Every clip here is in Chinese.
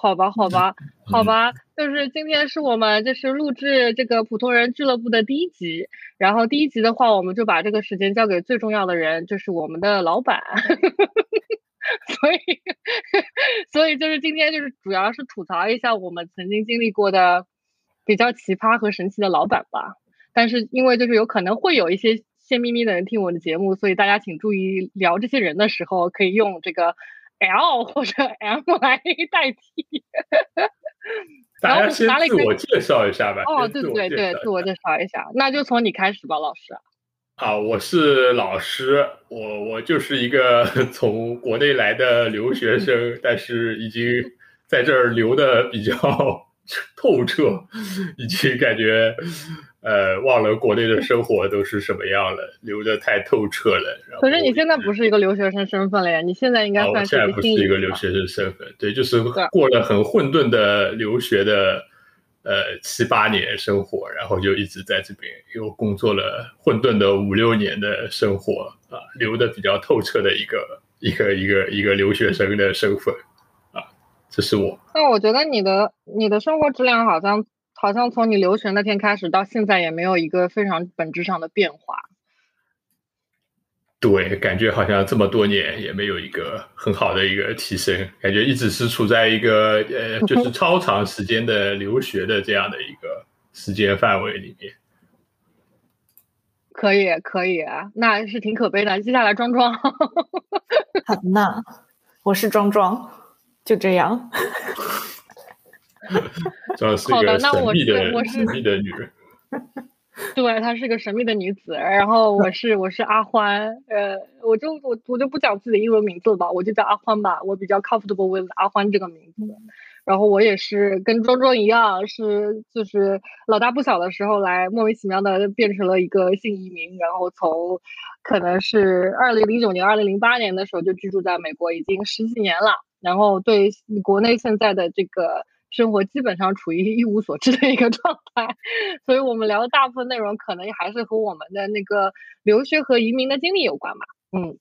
好吧，好吧，好吧，就是今天是我们就是录制这个普通人俱乐部的第一集，然后第一集的话，我们就把这个时间交给最重要的人，就是我们的老板。所以，所以就是今天就是主要是吐槽一下我们曾经经历过的比较奇葩和神奇的老板吧。但是因为就是有可能会有一些泄秘密的人听我的节目，所以大家请注意聊这些人的时候可以用这个 L 或者 M 来代替。大家先自我介绍一下吧。哦，对对对，自我介绍一下，那就从你开始吧，老师。啊，我是老师，我我就是一个 从国内来的留学生，但是已经在这儿留的比较 透彻，已经感觉呃忘了国内的生活都是什么样了，留的太透彻了。可是你现在不是一个留学生身份了呀？你现在应该算是现在不是一个留学生身份，对，就是过了很混沌的留学的。呃，七八年生活，然后就一直在这边又工作了混沌的五六年的生活啊，留的比较透彻的一个一个一个一个留学生的身份啊，这是我。那我觉得你的你的生活质量好像好像从你留学那天开始到现在也没有一个非常本质上的变化。对，感觉好像这么多年也没有一个很好的一个提升，感觉一直是处在一个呃，就是超长时间的留学的这样的一个时间范围里面。可以，可以，那是挺可悲的。接下来，庄庄，好那，我是庄庄，就这样。这是一个神秘的神秘的女人。对，她是个神秘的女子。然后我是我是阿欢，呃，我就我我就不讲自己的英文名字了吧，我就叫阿欢吧，我比较 comfortable with 阿欢这个名字。然后我也是跟庄庄一样，是就是老大不小的时候来莫名其妙的变成了一个性移民，然后从可能是二零零九年、二零零八年的时候就居住在美国，已经十几年了。然后对国内现在的这个。生活基本上处于一无所知的一个状态，所以我们聊的大部分内容可能还是和我们的那个留学和移民的经历有关吧。嗯，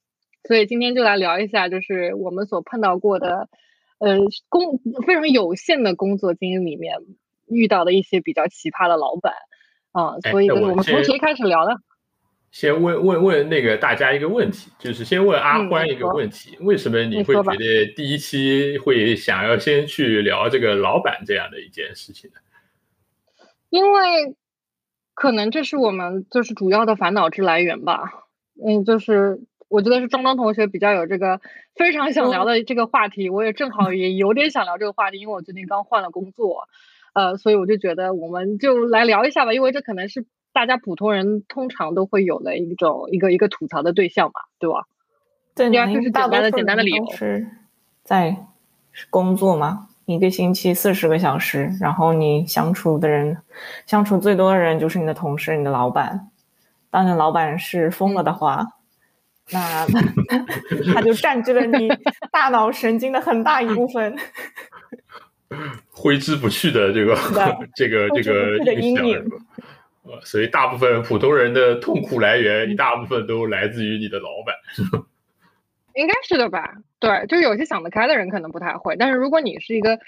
所以今天就来聊一下，就是我们所碰到过的，呃，工非常有限的工作经历里面遇到的一些比较奇葩的老板啊。所以我们从谁开始聊呢？先问问问那个大家一个问题，就是先问阿欢一个问题：为什么你会觉得第一期会想要先去聊这个老板这样的一件事情呢？因为可能这是我们就是主要的烦恼之来源吧。嗯，就是我觉得是庄庄同学比较有这个非常想聊的这个话题，我也正好也有点想聊这个话题，因为我最近刚换了工作，呃，所以我就觉得我们就来聊一下吧，因为这可能是。大家普通人通常都会有的一种一个一个吐槽的对象嘛，对吧？对，第二就是简单的简单的理由是在工作嘛，一个星期四十个小时，然后你相处的人相处最多的人就是你的同事、你的老板。当你老板是疯了的话，那 他就占据了你大脑神经的很大一部分，挥之不去的这个 这个这个阴影。所以，大部分普通人的痛苦来源，一大部分都来自于你的老板，应该是的吧？对，就有些想得开的人可能不太会，但是如果你是一个，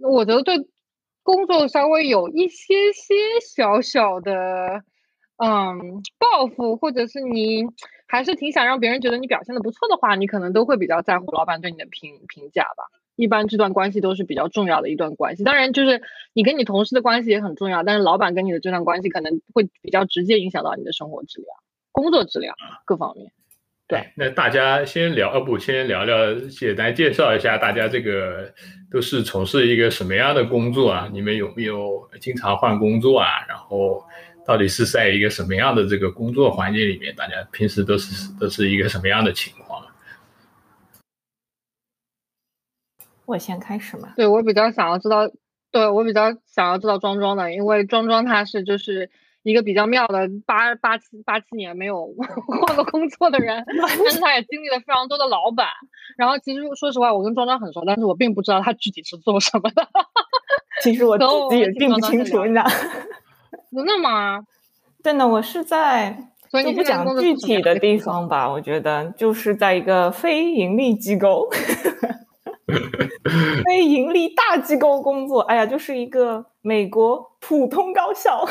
我觉得对工作稍微有一些些小小的嗯抱负，或者是你还是挺想让别人觉得你表现的不错的话，你可能都会比较在乎老板对你的评评价吧。一般这段关系都是比较重要的一段关系，当然就是你跟你同事的关系也很重要，但是老板跟你的这段关系可能会比较直接影响到你的生活质量、工作质量各方面。对，那大家先聊，要不先聊聊，简单介绍一下大家这个都是从事一个什么样的工作啊？你们有没有经常换工作啊？然后到底是在一个什么样的这个工作环境里面？大家平时都是都是一个什么样的情况？我先开始嘛？对我比较想要知道，对我比较想要知道庄庄的，因为庄庄他是就是一个比较妙的八八七八七年没有换 过工作的人，但是他也经历了非常多的老板。然后其实说实话，我跟庄庄很熟，但是我并不知道他具体是做什么的。其实我自己也并不清楚，你知道？真的吗？真的，我是在所以你不讲具体的地方吧。我觉得就是在一个非盈利机构。非盈利大机构工作，哎呀，就是一个美国普通高校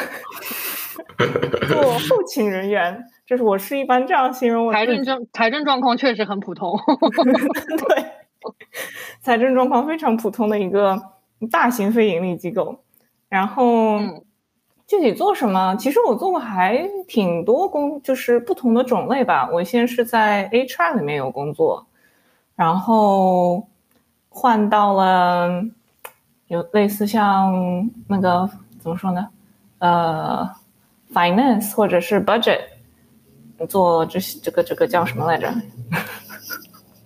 做后勤人员，就是我是一般这样形容我财政状财政状况确实很普通，对，财政状况非常普通的一个大型非盈利机构，然后具体做什么？其实我做过还挺多工，就是不同的种类吧。我先是在 HR 里面有工作，然后。换到了有类似像那个怎么说呢？呃，finance 或者是 budget 做这这个这个叫什么来着？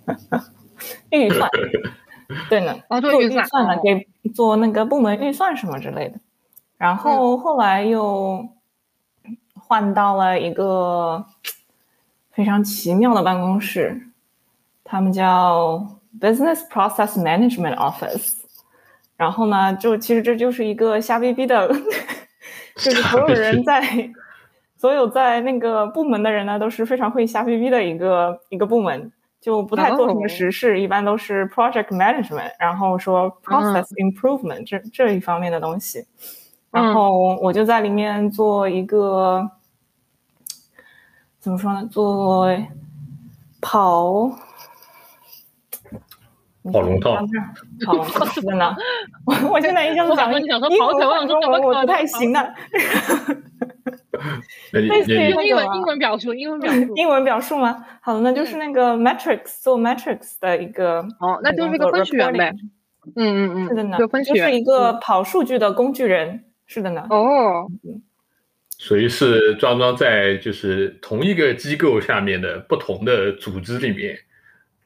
预算，对呢，做预算了，给做那个部门预算什么之类的。然后后来又换到了一个非常奇妙的办公室，他们叫。Business Process Management Office，然后呢，就其实这就是一个瞎逼逼的，就是所有人在，所有在那个部门的人呢，都是非常会瞎逼逼的一个一个部门，就不太做什么实事，一般都是 Project Management，然后说 Process Improvement 这这一方面的东西，然后我就在里面做一个，怎么说呢，做跑。跑龙套，跑龙套真的，我我现在一下子讲英文中文我不太行了。类似于英文英文表述，英文表述，英文表述吗？好的，那就是那个 matrix 做 metrics 的一个哦，那就是一个分析员呗。嗯嗯嗯，是的呢，就是一个跑数据的工具人。是的呢。哦，属于是庄庄在就是同一个机构下面的不同的组织里面。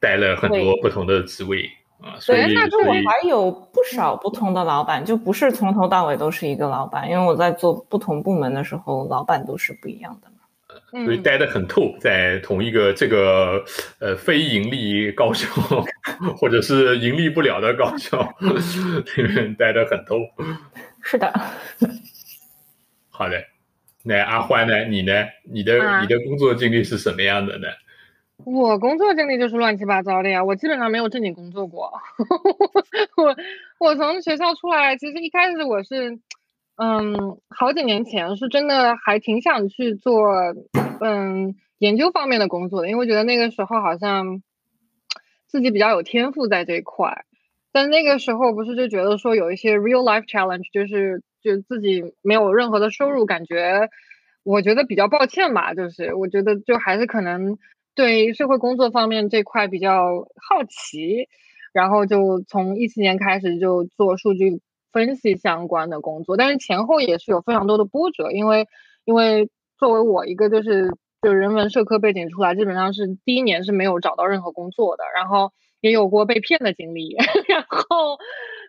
带了很多不同的职位啊，所以那就我还有不少不同的老板，就不是从头到尾都是一个老板，因为我在做不同部门的时候，老板都是不一样的嘛。所以待得很透，在同一个这个呃非盈利高校 或者是盈利不了的高校里面待得很透。是的。好的，那阿欢呢？你呢？你的你的工作经历是什么样的呢？我工作经历就是乱七八糟的呀，我基本上没有正经工作过。我我从学校出来，其实一开始我是，嗯，好几年前是真的还挺想去做，嗯，研究方面的工作的，因为觉得那个时候好像自己比较有天赋在这一块。但那个时候不是就觉得说有一些 real life challenge，就是就自己没有任何的收入，感觉我觉得比较抱歉吧，就是我觉得就还是可能。对社会工作方面这块比较好奇，然后就从一七年开始就做数据分析相关的工作，但是前后也是有非常多的波折，因为因为作为我一个就是就人文社科背景出来，基本上是第一年是没有找到任何工作的，然后也有过被骗的经历，然后。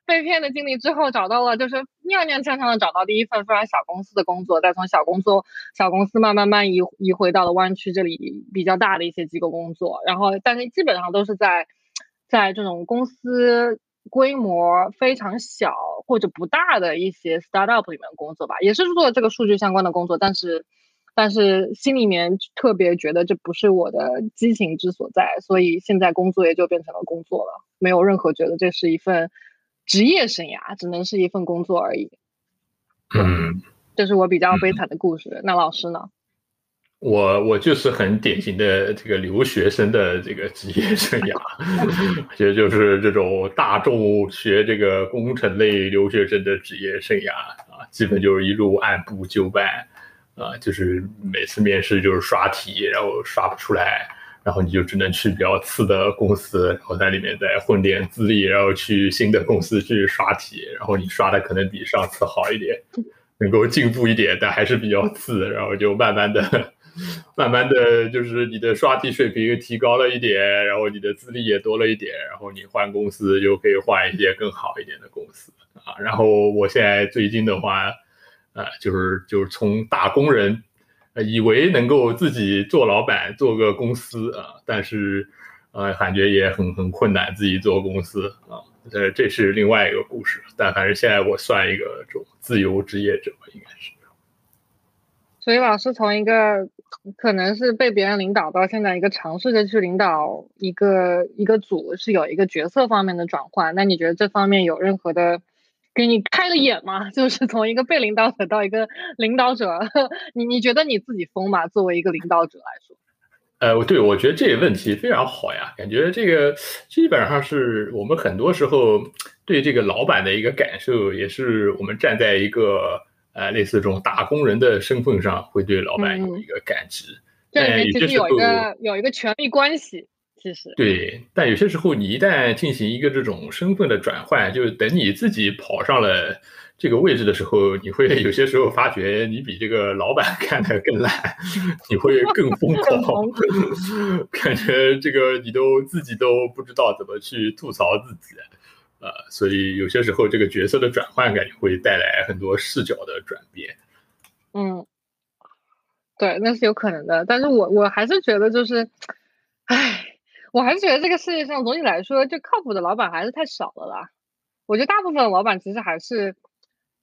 被骗的经历之后找到了，就是踉踉跄跄的找到第一份非常小公司的工作，再从小工作小公司慢慢慢移移回到了湾区这里比较大的一些机构工作，然后但是基本上都是在在这种公司规模非常小或者不大的一些 startup 里面工作吧，也是做这个数据相关的工作，但是但是心里面特别觉得这不是我的激情之所在，所以现在工作也就变成了工作了，没有任何觉得这是一份。职业生涯只能是一份工作而已。嗯，这是我比较悲惨的故事。那老师呢？我我就是很典型的这个留学生的这个职业生涯，其实就是这种大众学这个工程类留学生的职业生涯啊，基本就是一路按部就班啊，就是每次面试就是刷题，然后刷不出来。然后你就只能去比较次的公司，然后在里面再混点资历，然后去新的公司去刷题，然后你刷的可能比上次好一点，能够进步一点，但还是比较次，然后就慢慢的、慢慢的就是你的刷题水平提高了一点，然后你的资历也多了一点，然后你换公司就可以换一些更好一点的公司啊。然后我现在最近的话，呃，就是就是从打工人。以为能够自己做老板做个公司啊，但是，呃，感觉也很很困难，自己做公司啊，这这是另外一个故事。但反正现在我算一个这种自由职业者吧，应该是。所以老师从一个可能是被别人领导到现在一个尝试着去领导一个一个组，是有一个角色方面的转换。那你觉得这方面有任何的给你开个眼嘛？就是从一个被领导者到一个领导者，你你觉得你自己疯吗？作为一个领导者来说？呃，对，我觉得这个问题非常好呀，感觉这个基本上是我们很多时候对这个老板的一个感受，也是我们站在一个呃类似这种打工人的身份上，会对老板有一个感知。这里面其实有一个有一个权力关系，其实对，但有些时候你一旦进行一个这种身份的转换，就是等你自己跑上了。这个位置的时候，你会有些时候发觉你比这个老板 干的更烂，你会更 疯狂，感觉这个你都自己都不知道怎么去吐槽自己，呃，所以有些时候这个角色的转换感觉会带来很多视角的转变。嗯，对，那是有可能的，但是我我还是觉得就是，唉，我还是觉得这个世界上总体来说，就靠谱的老板还是太少了啦。我觉得大部分老板其实还是。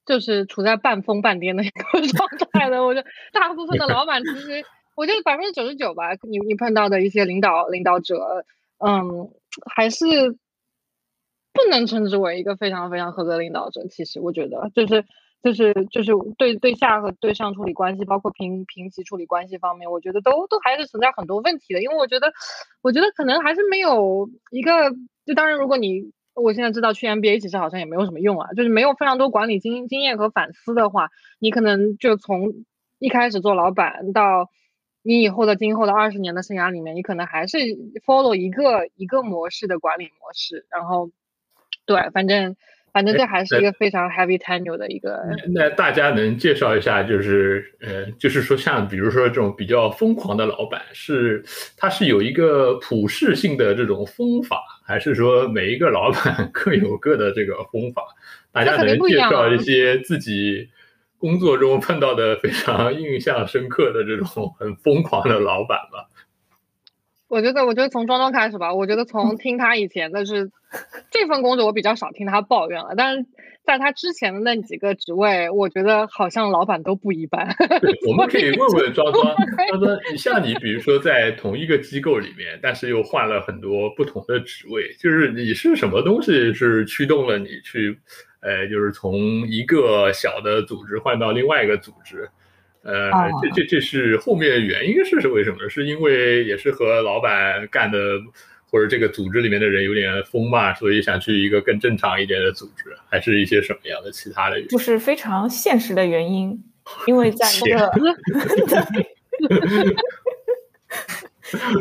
就是处在半疯半癫的一个 状态的，我觉得大部分的老板其实，我觉得百分之九十九吧，你你碰到的一些领导领导者，嗯，还是不能称之为一个非常非常合格的领导者。其实我觉得，就是就是就是对对下和对上处理关系，包括平平级处理关系方面，我觉得都都还是存在很多问题的。因为我觉得，我觉得可能还是没有一个，就当然如果你。我现在知道去 MBA 其实好像也没有什么用啊，就是没有非常多管理经经验和反思的话，你可能就从一开始做老板到你以后的今后的二十年的生涯里面，你可能还是 follow 一个一个模式的管理模式，然后对，反正。反正这还是一个非常 heavy tenure 的一个。那大家能介绍一下，就是呃，就是说像比如说这种比较疯狂的老板，是他是有一个普适性的这种风法，还是说每一个老板 各有各的这个风法？大家能介绍一些自己工作中碰到的非常 印象深刻的这种很疯狂的老板吗？我觉得，我觉得从庄庄开始吧。我觉得从听他以前的是这份工作，我比较少听他抱怨了。但是在他之前的那几个职位，我觉得好像老板都不一般。我 们可以问问庄庄，庄庄，你像你，比如说在同一个机构里面，但是又换了很多不同的职位，就是你是什么东西是驱动了你去，呃，就是从一个小的组织换到另外一个组织？呃，这这这是后面原因是是为什么？是因为也是和老板干的，或者这个组织里面的人有点疯嘛，所以想去一个更正常一点的组织，还是一些什么样的其他的原因？就是非常现实的原因，因为在那个，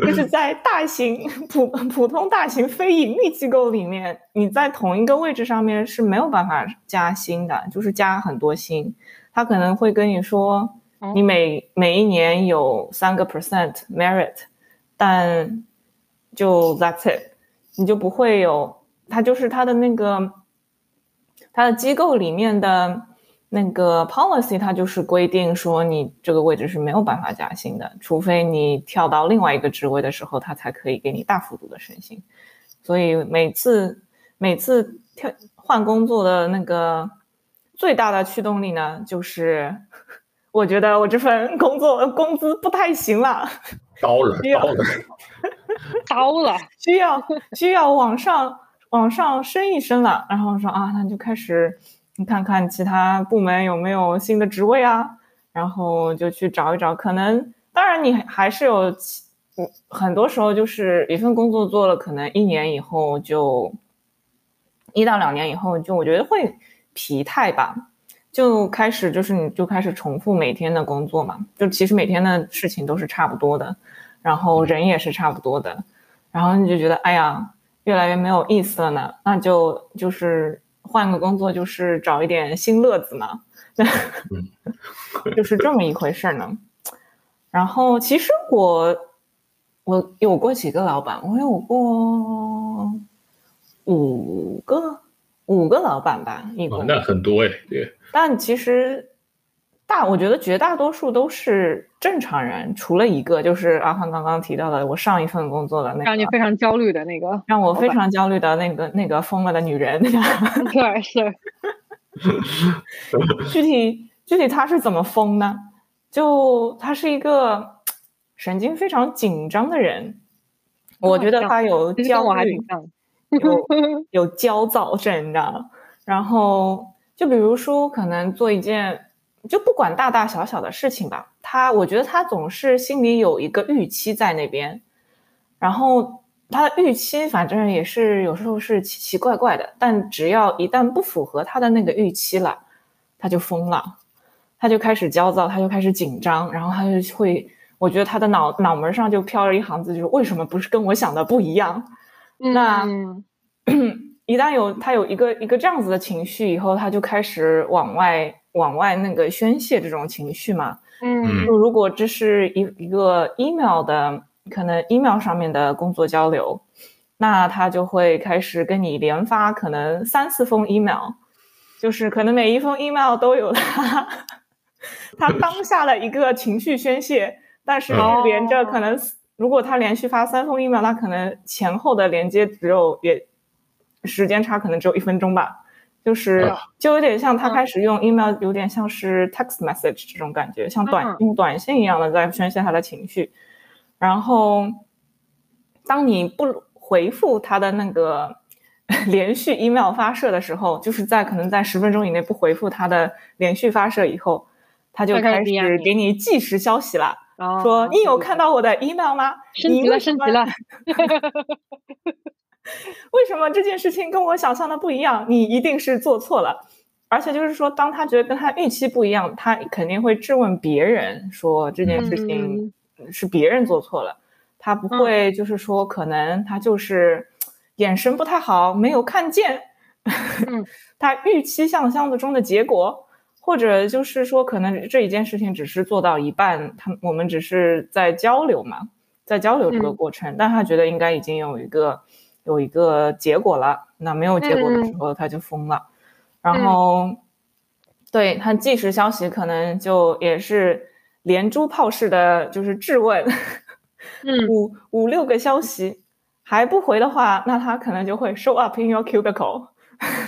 就是在大型普普通大型非盈利机构里面，你在同一个位置上面是没有办法加薪的，就是加很多薪，他可能会跟你说。你每每一年有三个 percent merit，但就 that's it，你就不会有，它就是它的那个，它的机构里面的那个 policy，它就是规定说你这个位置是没有办法加薪的，除非你跳到另外一个职位的时候，它才可以给你大幅度的升薪。所以每次每次跳换工作的那个最大的驱动力呢，就是。我觉得我这份工作工资不太行了，高了，高了，高了，需要需要往上往上升一升了。然后说啊，那就开始你看看其他部门有没有新的职位啊，然后就去找一找。可能当然你还是有，嗯，很多时候就是一份工作做了，可能一年以后就一到两年以后就我觉得会疲态吧。就开始就是你就开始重复每天的工作嘛，就其实每天的事情都是差不多的，然后人也是差不多的，然后你就觉得哎呀越来越没有意思了呢，那就就是换个工作，就是找一点新乐子嘛，就是这么一回事呢。然后其实我我有过几个老板，我有过五个五个老板吧，一共。那很多哎，对。但其实，大我觉得绝大多数都是正常人，除了一个，就是阿宽刚刚提到的，我上一份工作的那个让你非常焦虑的那个，让我非常焦虑的那个那个疯了的女人。对，是。具体具体他是怎么疯呢？就他是一个，神经非常紧张的人。我觉得他有焦虑，有有焦躁症，你知道吗？然后就比如说，可能做一件，就不管大大小小的事情吧，他我觉得他总是心里有一个预期在那边，然后他的预期反正也是有时候是奇奇怪怪的，但只要一旦不符合他的那个预期了，他就疯了，他就开始焦躁，他就开始紧张，然后他就会。我觉得他的脑脑门上就飘着一行字，就是为什么不是跟我想的不一样？那 一旦有他有一个一个这样子的情绪以后，他就开始往外往外那个宣泄这种情绪嘛。嗯，如果这是一一个 email 的可能 email 上面的工作交流，那他就会开始跟你连发可能三四封 email，就是可能每一封 email 都有他 他当下的一个情绪宣泄。但是连着可能，如果他连续发三封 email，那可能前后的连接只有也时间差，可能只有一分钟吧。就是就有点像他开始用 email，有点像是 text message 这种感觉，像短用短信一样的在宣泄他的情绪。然后当你不回复他的那个 连续 email 发射的时候，就是在可能在十分钟以内不回复他的连续发射以后，他就开始给你计时消息了。说你有看到我的 email 吗？升级了，升级了。为什么这件事情跟我想象的不一样？你一定是做错了。而且就是说，当他觉得跟他预期不一样，他肯定会质问别人，说这件事情是别人做错了。他不会就是说，可能他就是眼神不太好，没有看见 他预期想象的中的结果。或者就是说，可能这一件事情只是做到一半，他我们只是在交流嘛，在交流这个过程，但他觉得应该已经有一个有一个结果了，那没有结果的时候他就疯了，然后对他即时消息可能就也是连珠炮式的就是质问，五五六个消息还不回的话，那他可能就会 show up in your cubicle。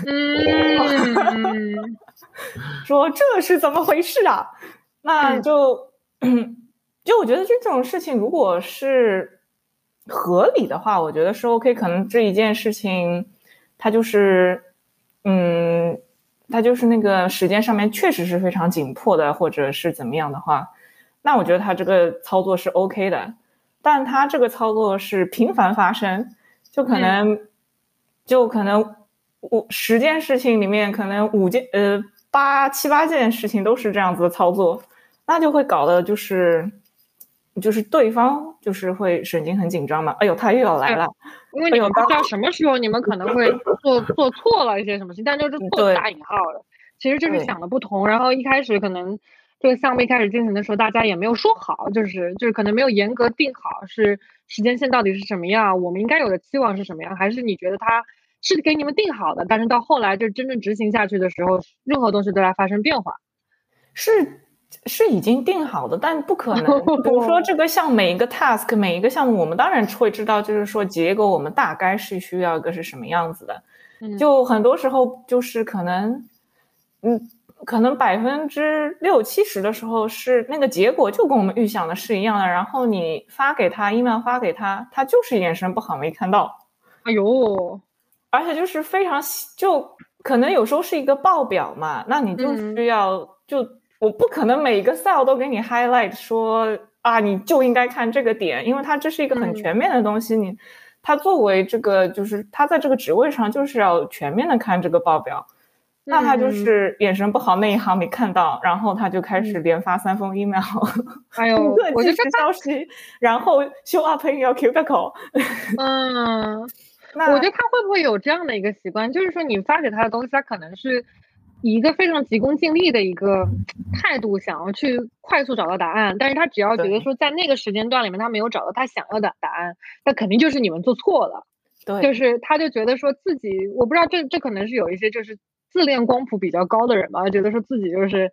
嗯，说这是怎么回事啊？那就 就我觉得这种事情，如果是合理的话，我觉得是 OK。可能这一件事情，它就是嗯，它就是那个时间上面确实是非常紧迫的，或者是怎么样的话，那我觉得他这个操作是 OK 的。但他这个操作是频繁发生，就可能就可能。五十件事情里面，可能五件呃八七八件事情都是这样子的操作，那就会搞得就是就是对方就是会神经很紧张嘛。哎呦，他又要来了，因为你们不知道什么时候你们可能会做做错了一些什么事情，但就是错打引号的，其实就是想的不同。然后一开始可能这个项目一开始进行的时候，大家也没有说好，就是就是可能没有严格定好是时间线到底是什么样，我们应该有的期望是什么样，还是你觉得他？是给你们定好的，但是到后来就真正执行下去的时候，任何东西都在发生变化。是是已经定好的，但不可能。比如说这个项每一个 task 每一个项目，我们当然会知道，就是说结果我们大概是需要一个是什么样子的。就很多时候就是可能，嗯，可能百分之六七十的时候是那个结果就跟我们预想的是一样的，然后你发给他 email 发给他，他就是眼神不好没看到。哎呦。而且就是非常就可能有时候是一个报表嘛，那你就需要就我不可能每一个 cell 都给你 highlight 说啊，你就应该看这个点，因为它这是一个很全面的东西。你他作为这个就是他在这个职位上就是要全面的看这个报表，那他就是眼神不好那一行没看到，然后他就开始连发三封 email，哎呦，我就时消息，然后 show up in your cubicle，嗯。那我觉得他会不会有这样的一个习惯，就是说你发给他的东西，他可能是以一个非常急功近利的一个态度，想要去快速找到答案。但是他只要觉得说在那个时间段里面他没有找到他想要的答案，那肯定就是你们做错了。对，就是他就觉得说自己，我不知道这这可能是有一些就是自恋光谱比较高的人吧，觉得说自己就是。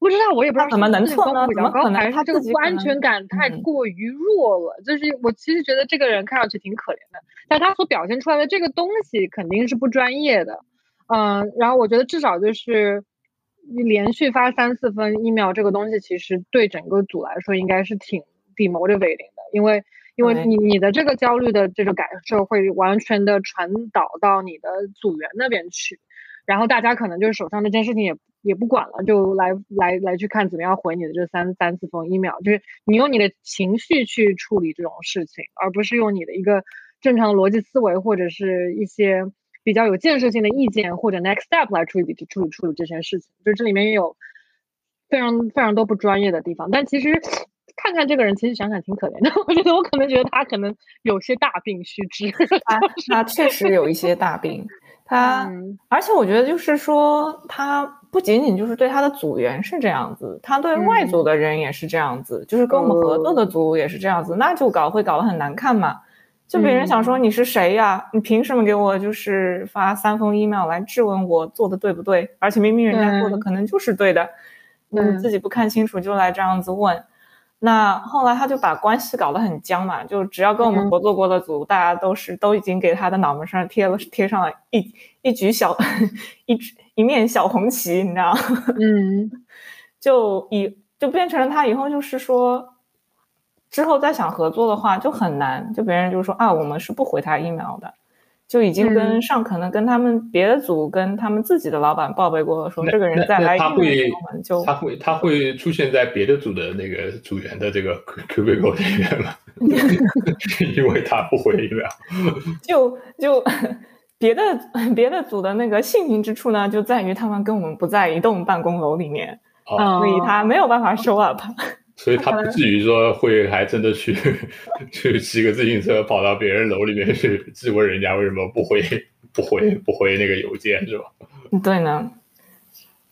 不知道，我也不知道怎么能错呢？怎么可能？还是他这个不安全感太过于弱了。就是我其实觉得这个人看上去挺可怜的，但他所表现出来的这个东西肯定是不专业的。嗯，然后我觉得至少就是你连续发三四分一秒这个东西，其实对整个组来说应该是挺 demotivating 的，因为因为你你的这个焦虑的这个感受会完全的传导到你的组员那边去，然后大家可能就是手上那件事情也也不管了，就来来来去看怎么样回你的这三三四封 email，就是你用你的情绪去处理这种事情，而不是用你的一个正常的逻辑思维或者是一些。比较有建设性的意见或者 next step 来处理处理处理这件事情，就这里面也有非常非常多不专业的地方。但其实看看这个人，其实想想挺可怜的。我觉得我可能觉得他可能有些大病须知。他他确实有一些大病，他而且我觉得就是说，他不仅仅就是对他的组员是这样子，他对外组的人也是这样子，就是跟我们合作的组也是这样子，那就搞会搞得很难看嘛。就别人想说你是谁呀？你凭什么给我就是发三封 email 来质问我做的对不对？而且明明人家做的可能就是对的，你自己不看清楚就来这样子问。那后来他就把关系搞得很僵嘛，就只要跟我们合作过的组，大家都是都已经给他的脑门上贴了贴上了一一局小 一一面小红旗，你知道？嗯，就以就变成了他以后就是说。之后再想合作的话就很难，就别人就说啊，我们是不回他 email 的，就已经跟上可能跟他们别的组跟他们自己的老板报备过了，说这个人再来，他会就他会他会出现在别的组的那个组员的这个 Q B 沟里面吗？因为他不回 email，就就别的别的组的那个幸运之处呢，就在于他们跟我们不在一栋办公楼里面，所以他没有办法 show up。所以他不 至于说会还真的去去骑个自行车跑到别人楼里面去质问人家为什么不回不回不回那个邮件是吧？对呢，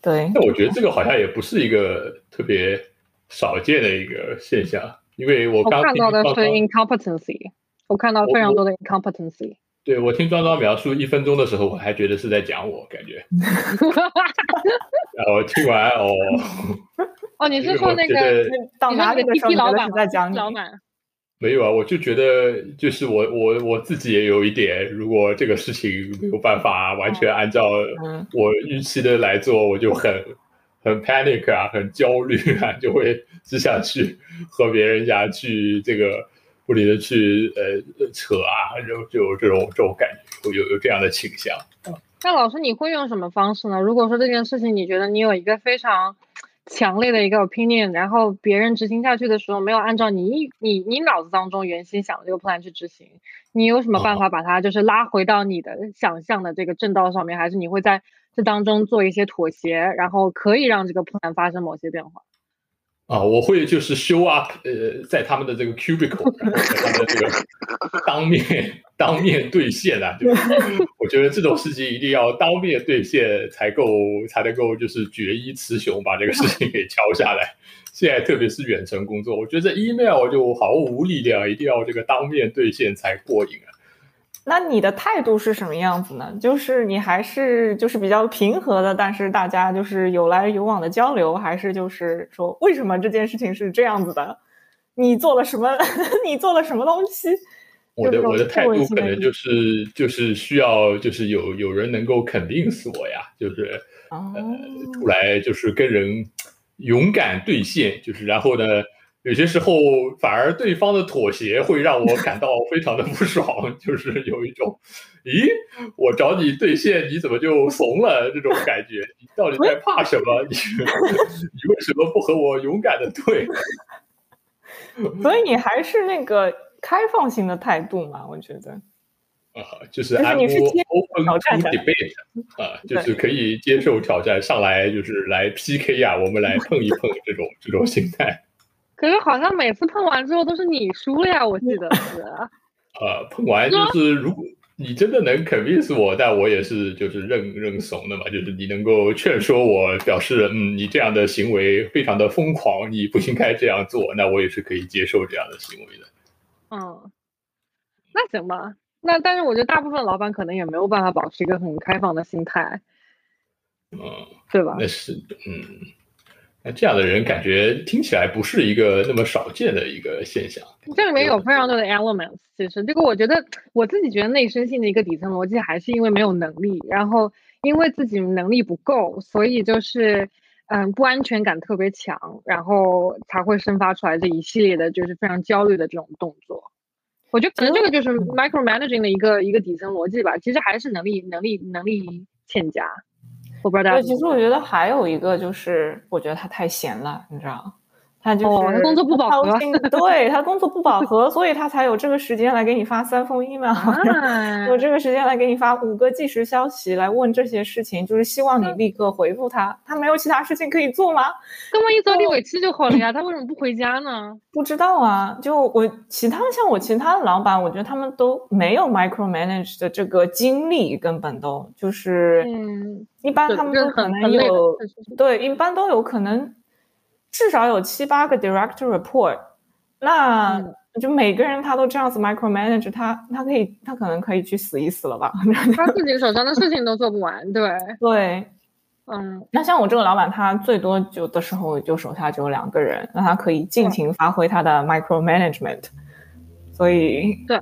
对。那我觉得这个好像也不是一个特别少见的一个现象，因为我刚看到的是 incompetency，我看到非常多的 incompetency。对我听庄庄描述一分钟的时候，我还觉得是在讲我，感觉。然后听完哦。哦，你是说那个到哪里的时候老板在讲老板？没有啊，我就觉得就是我我我自己也有一点，如果这个事情没有办法完全按照我预期的来做，我就很很 panic 啊，很焦虑啊，就会只想去和别人家去这个不停的去呃扯啊，就就有这种这种感觉，有有这样的倾向。那老师你会用什么方式呢？如果说这件事情你觉得你有一个非常。强烈的一个 opinion，然后别人执行下去的时候没有按照你你你脑子当中原先想的这个 plan 去执行，你有什么办法把它就是拉回到你的想象的这个正道上面？还是你会在这当中做一些妥协，然后可以让这个 plan 发生某些变化？啊，我会就是 show up，呃，在他们的这个 cubicle，然后在他们的这个 当面当面兑现啊，就是 我觉得这种事情一定要当面兑现才够，才能够就是决一雌雄，把这个事情给敲下来。现在特别是远程工作，我觉得 email 就毫无力量，一定要这个当面兑现才过瘾啊。那你的态度是什么样子呢？就是你还是就是比较平和的，但是大家就是有来有往的交流，还是就是说为什么这件事情是这样子的？你做了什么？你做了什么东西？我的我的态度可能就是就是需要就是有有人能够肯定死我呀，就是呃出来就是跟人勇敢对线，就是然后呢。有些时候，反而对方的妥协会让我感到非常的不爽，就是有一种，咦，我找你兑现，你怎么就怂了？这种感觉，你到底在怕什么？你 你为什么不和我勇敢的对？所以你还是那个开放性的态度嘛？我觉得，啊，就是安 open debate 啊，就是可以接受挑战，上来就是来 PK 呀，我们来碰一碰这种这种心态。可是好像每次碰完之后都是你输了呀，我记得是。呃，碰完就是如果你真的能 convince 我，但我也是就是认认怂的嘛，就是你能够劝说我，表示嗯你这样的行为非常的疯狂，你不应该这样做，那我也是可以接受这样的行为的。嗯，那行吧，那但是我觉得大部分老板可能也没有办法保持一个很开放的心态。嗯，对吧？那是嗯。那这样的人感觉听起来不是一个那么少见的一个现象。这里面有非常多的 elements，其实这个我觉得我自己觉得内生性的一个底层逻辑还是因为没有能力，然后因为自己能力不够，所以就是嗯不安全感特别强，然后才会生发出来这一系列的就是非常焦虑的这种动作。我觉得可能这个就是 micromanaging 的一个一个底层逻辑吧，其实还是能力能力能力欠佳。我不知道大家。对，其实我觉得还有一个就是，我觉得他太闲了，你知道。他就是他工作不饱和，对他工作不饱和，所以他才有这个时间来给你发三封 email，有这个时间来给你发五个即时消息来问这些事情，就是希望你立刻回复他。他没有其他事情可以做吗？那么一早点尾气就好了呀，他为什么不回家呢？不知道啊，就我其他像我其他的老板，我觉得他们都没有 micromanage 的这个经历，根本都就是嗯，一般他们都可能有对，一般都有可能。至少有七八个 direct report，那就每个人他都这样子 micromanage，他他可以他可能可以去死一死了吧？他自己手上的事情都做不完，对对，嗯。那像我这个老板，他最多就的时候就手下只有两个人，那他可以尽情发挥他的 micromanagement，所以对。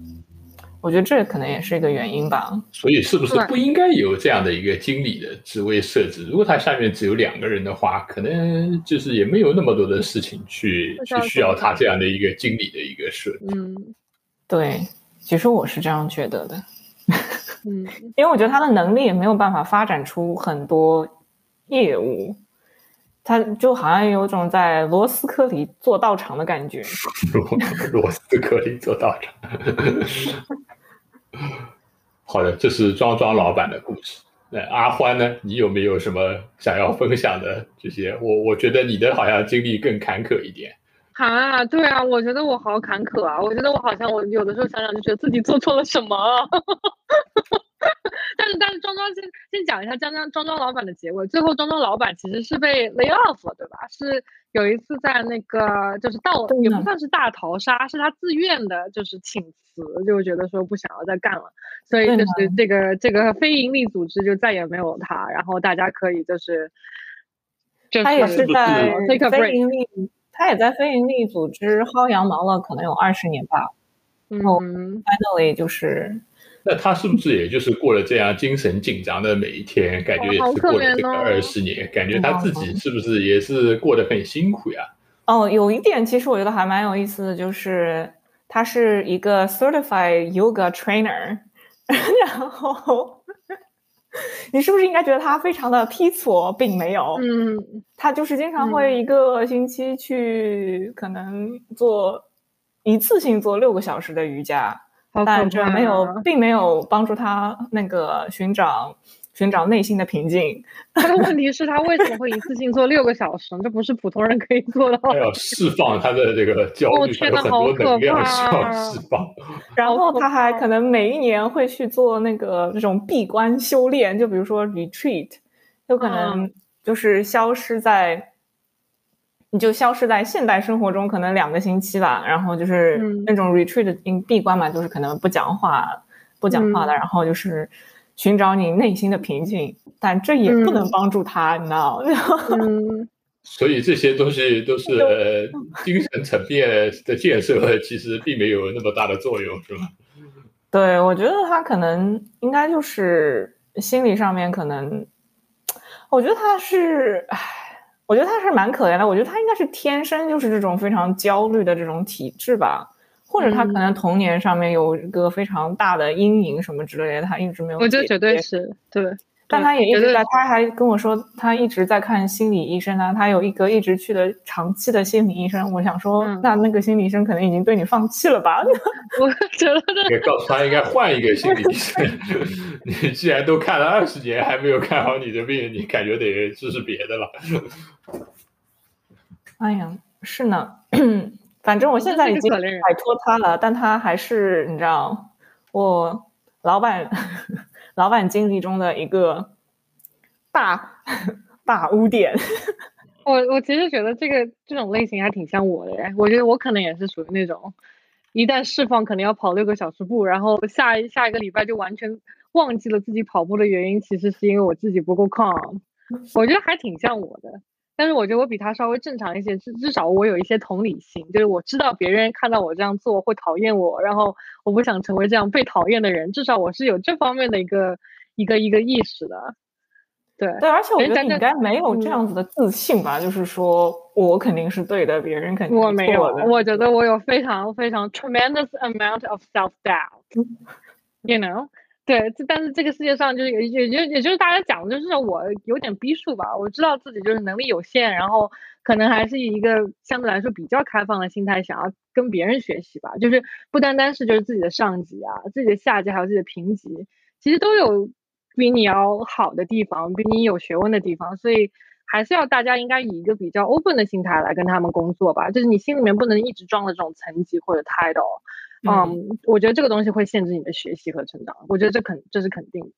我觉得这可能也是一个原因吧。所以是不是不应该有这样的一个经理的职位设置？如果他下面只有两个人的话，可能就是也没有那么多的事情去去需要他这样的一个经理的一个设置。嗯，对，其实我是这样觉得的。嗯，因为我觉得他的能力也没有办法发展出很多业务。他就好像有种在螺丝壳里做道场的感觉。螺螺丝壳里做道场。好的，这是庄庄老板的故事。那阿欢呢？你有没有什么想要分享的这些？我我觉得你的好像经历更坎坷一点。啊，对啊，我觉得我好坎坷啊！我觉得我好像我有的时候想想就觉得自己做错了什么。但是但是庄庄先先讲一下江江庄庄老板的结尾，最后庄庄老板其实是被 lay off 了，对吧？是有一次在那个就是到也不算是大逃杀，是他自愿的，就是请辞，就觉得说不想要再干了，所以就是这个这个非盈利组织就再也没有他，然后大家可以就是他也是在非盈利，他也在非盈利组织薅羊毛了，可能有二十年吧，然后 finally 就是。那他是不是也就是过了这样精神紧张的每一天，感觉也是过了这个二十年，感觉他自己是不是也是过得很辛苦呀？哦，有一点其实我觉得还蛮有意思的，就是他是一个 certified yoga trainer，然后你是不是应该觉得他非常的 peaceful，并没有，嗯，他就是经常会一个星期去可能做一次性做六个小时的瑜伽。但这没有，并没有帮助他那个寻找寻找内心的平静。他的问 题是，他为什么会一次性做六个小时？这不是普通人可以做到。他要释放他的这个焦虑，有很多能量需要释放。然后他还可能每一年会去做那个这种闭关修炼，就比如说 retreat，有可能就是消失在。你就消失在现代生活中，可能两个星期吧，然后就是那种 retreat in 闭关嘛，就是可能不讲话、不讲话的，然后就是寻找你内心的平静，但这也不能帮助他，你知道吗？所以这些东西都是精神层面的建设，其实并没有那么大的作用，是吧？对，我觉得他可能应该就是心理上面可能，我觉得他是唉。我觉得他是蛮可怜的，我觉得他应该是天生就是这种非常焦虑的这种体质吧，或者他可能童年上面有一个非常大的阴影什么之类的，他一直没有。我觉得绝对是对。但他也一直在，他还跟我说，他一直在看心理医生啊。他有一个一直去的长期的心理医生。我想说，那那个心理医生可能已经对你放弃了吧？我觉得，应该告诉他应该换一个心理医生。你既然都看了二十年还没有看好你的病，你感觉得试试别的了。哎呀，是呢，反正我现在已经摆脱他了，但他还是你知道，我老板。老板经历中的一个大 大污点，我我其实觉得这个这种类型还挺像我的，我觉得我可能也是属于那种，一旦释放可能要跑六个小时步，然后下一下一个礼拜就完全忘记了自己跑步的原因，其实是因为我自己不够 calm，我觉得还挺像我的。但是我觉得我比他稍微正常一些，至至少我有一些同理心，就是我知道别人看到我这样做会讨厌我，然后我不想成为这样被讨厌的人，至少我是有这方面的一个一个一个意识的。对对，而且我觉得你应该没有这样子的自信吧？就是说我肯定是对的，别人肯定我没有。我觉得我有非常非常 tremendous amount of self doubt，you know。对，但是这个世界上就是也也就也就是大家讲的就是我有点逼数吧，我知道自己就是能力有限，然后可能还是以一个相对来说比较开放的心态，想要跟别人学习吧。就是不单单是就是自己的上级啊，自己的下级还有自己的平级，其实都有比你要好的地方，比你有学问的地方，所以还是要大家应该以一个比较 open 的心态来跟他们工作吧。就是你心里面不能一直装着这种层级或者 title。嗯，我觉得这个东西会限制你的学习和成长，我觉得这肯这是肯定的。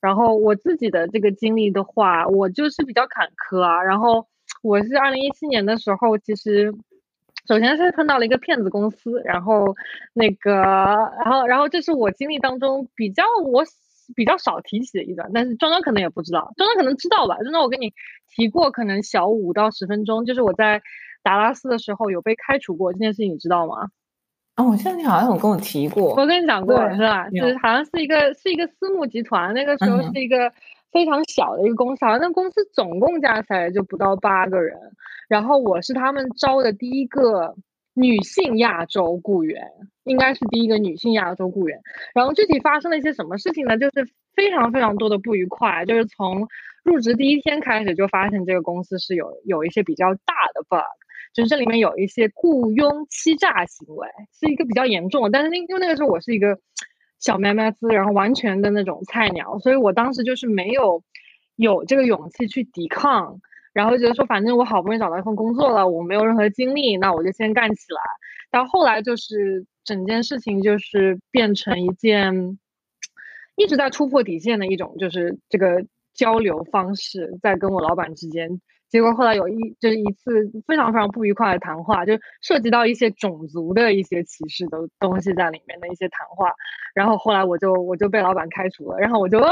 然后我自己的这个经历的话，我就是比较坎坷啊。然后我是二零一七年的时候，其实首先是碰到了一个骗子公司，然后那个，然后然后这是我经历当中比较我比较少提起的一段，但是庄庄可能也不知道，庄庄可能知道吧？庄庄我跟你提过，可能小五到十分钟，就是我在达拉斯的时候有被开除过这件事情，你知道吗？哦，我记得你好像有跟我提过，我跟你讲过是吧？就是好像是一个是一个私募集团，那个时候是一个非常小的一个公司，好像那公司总共加起来就不到八个人，然后我是他们招的第一个女性亚洲雇员，应该是第一个女性亚洲雇员。然后具体发生了一些什么事情呢？就是非常非常多的不愉快，就是从入职第一天开始就发现这个公司是有有一些比较大的 bug。就是这里面有一些雇佣欺诈行为，是一个比较严重的。但是那因为那个时候我是一个小麦麦子，然后完全的那种菜鸟，所以我当时就是没有有这个勇气去抵抗，然后觉得说反正我好不容易找到一份工作了，我没有任何精力，那我就先干起来。到后来就是整件事情就是变成一件一直在突破底线的一种，就是这个交流方式在跟我老板之间。结果后来有一就是一次非常非常不愉快的谈话，就涉及到一些种族的一些歧视的东西在里面的一些谈话，然后后来我就我就被老板开除了，然后我就啊，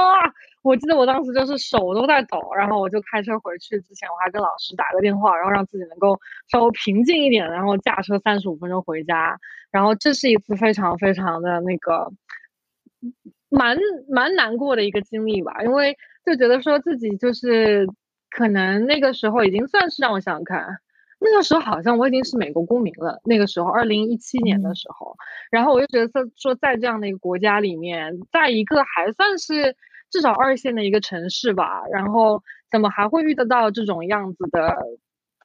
我记得我当时就是手都在抖，然后我就开车回去之前我还跟老师打个电话，然后让自己能够稍微平静一点，然后驾车三十五分钟回家，然后这是一次非常非常的那个蛮蛮难过的一个经历吧，因为就觉得说自己就是。可能那个时候已经算是让我想想看，那个时候好像我已经是美国公民了。那个时候，二零一七年的时候，然后我就觉得说，在这样的一个国家里面，在一个还算是至少二线的一个城市吧，然后怎么还会遇得到这种样子的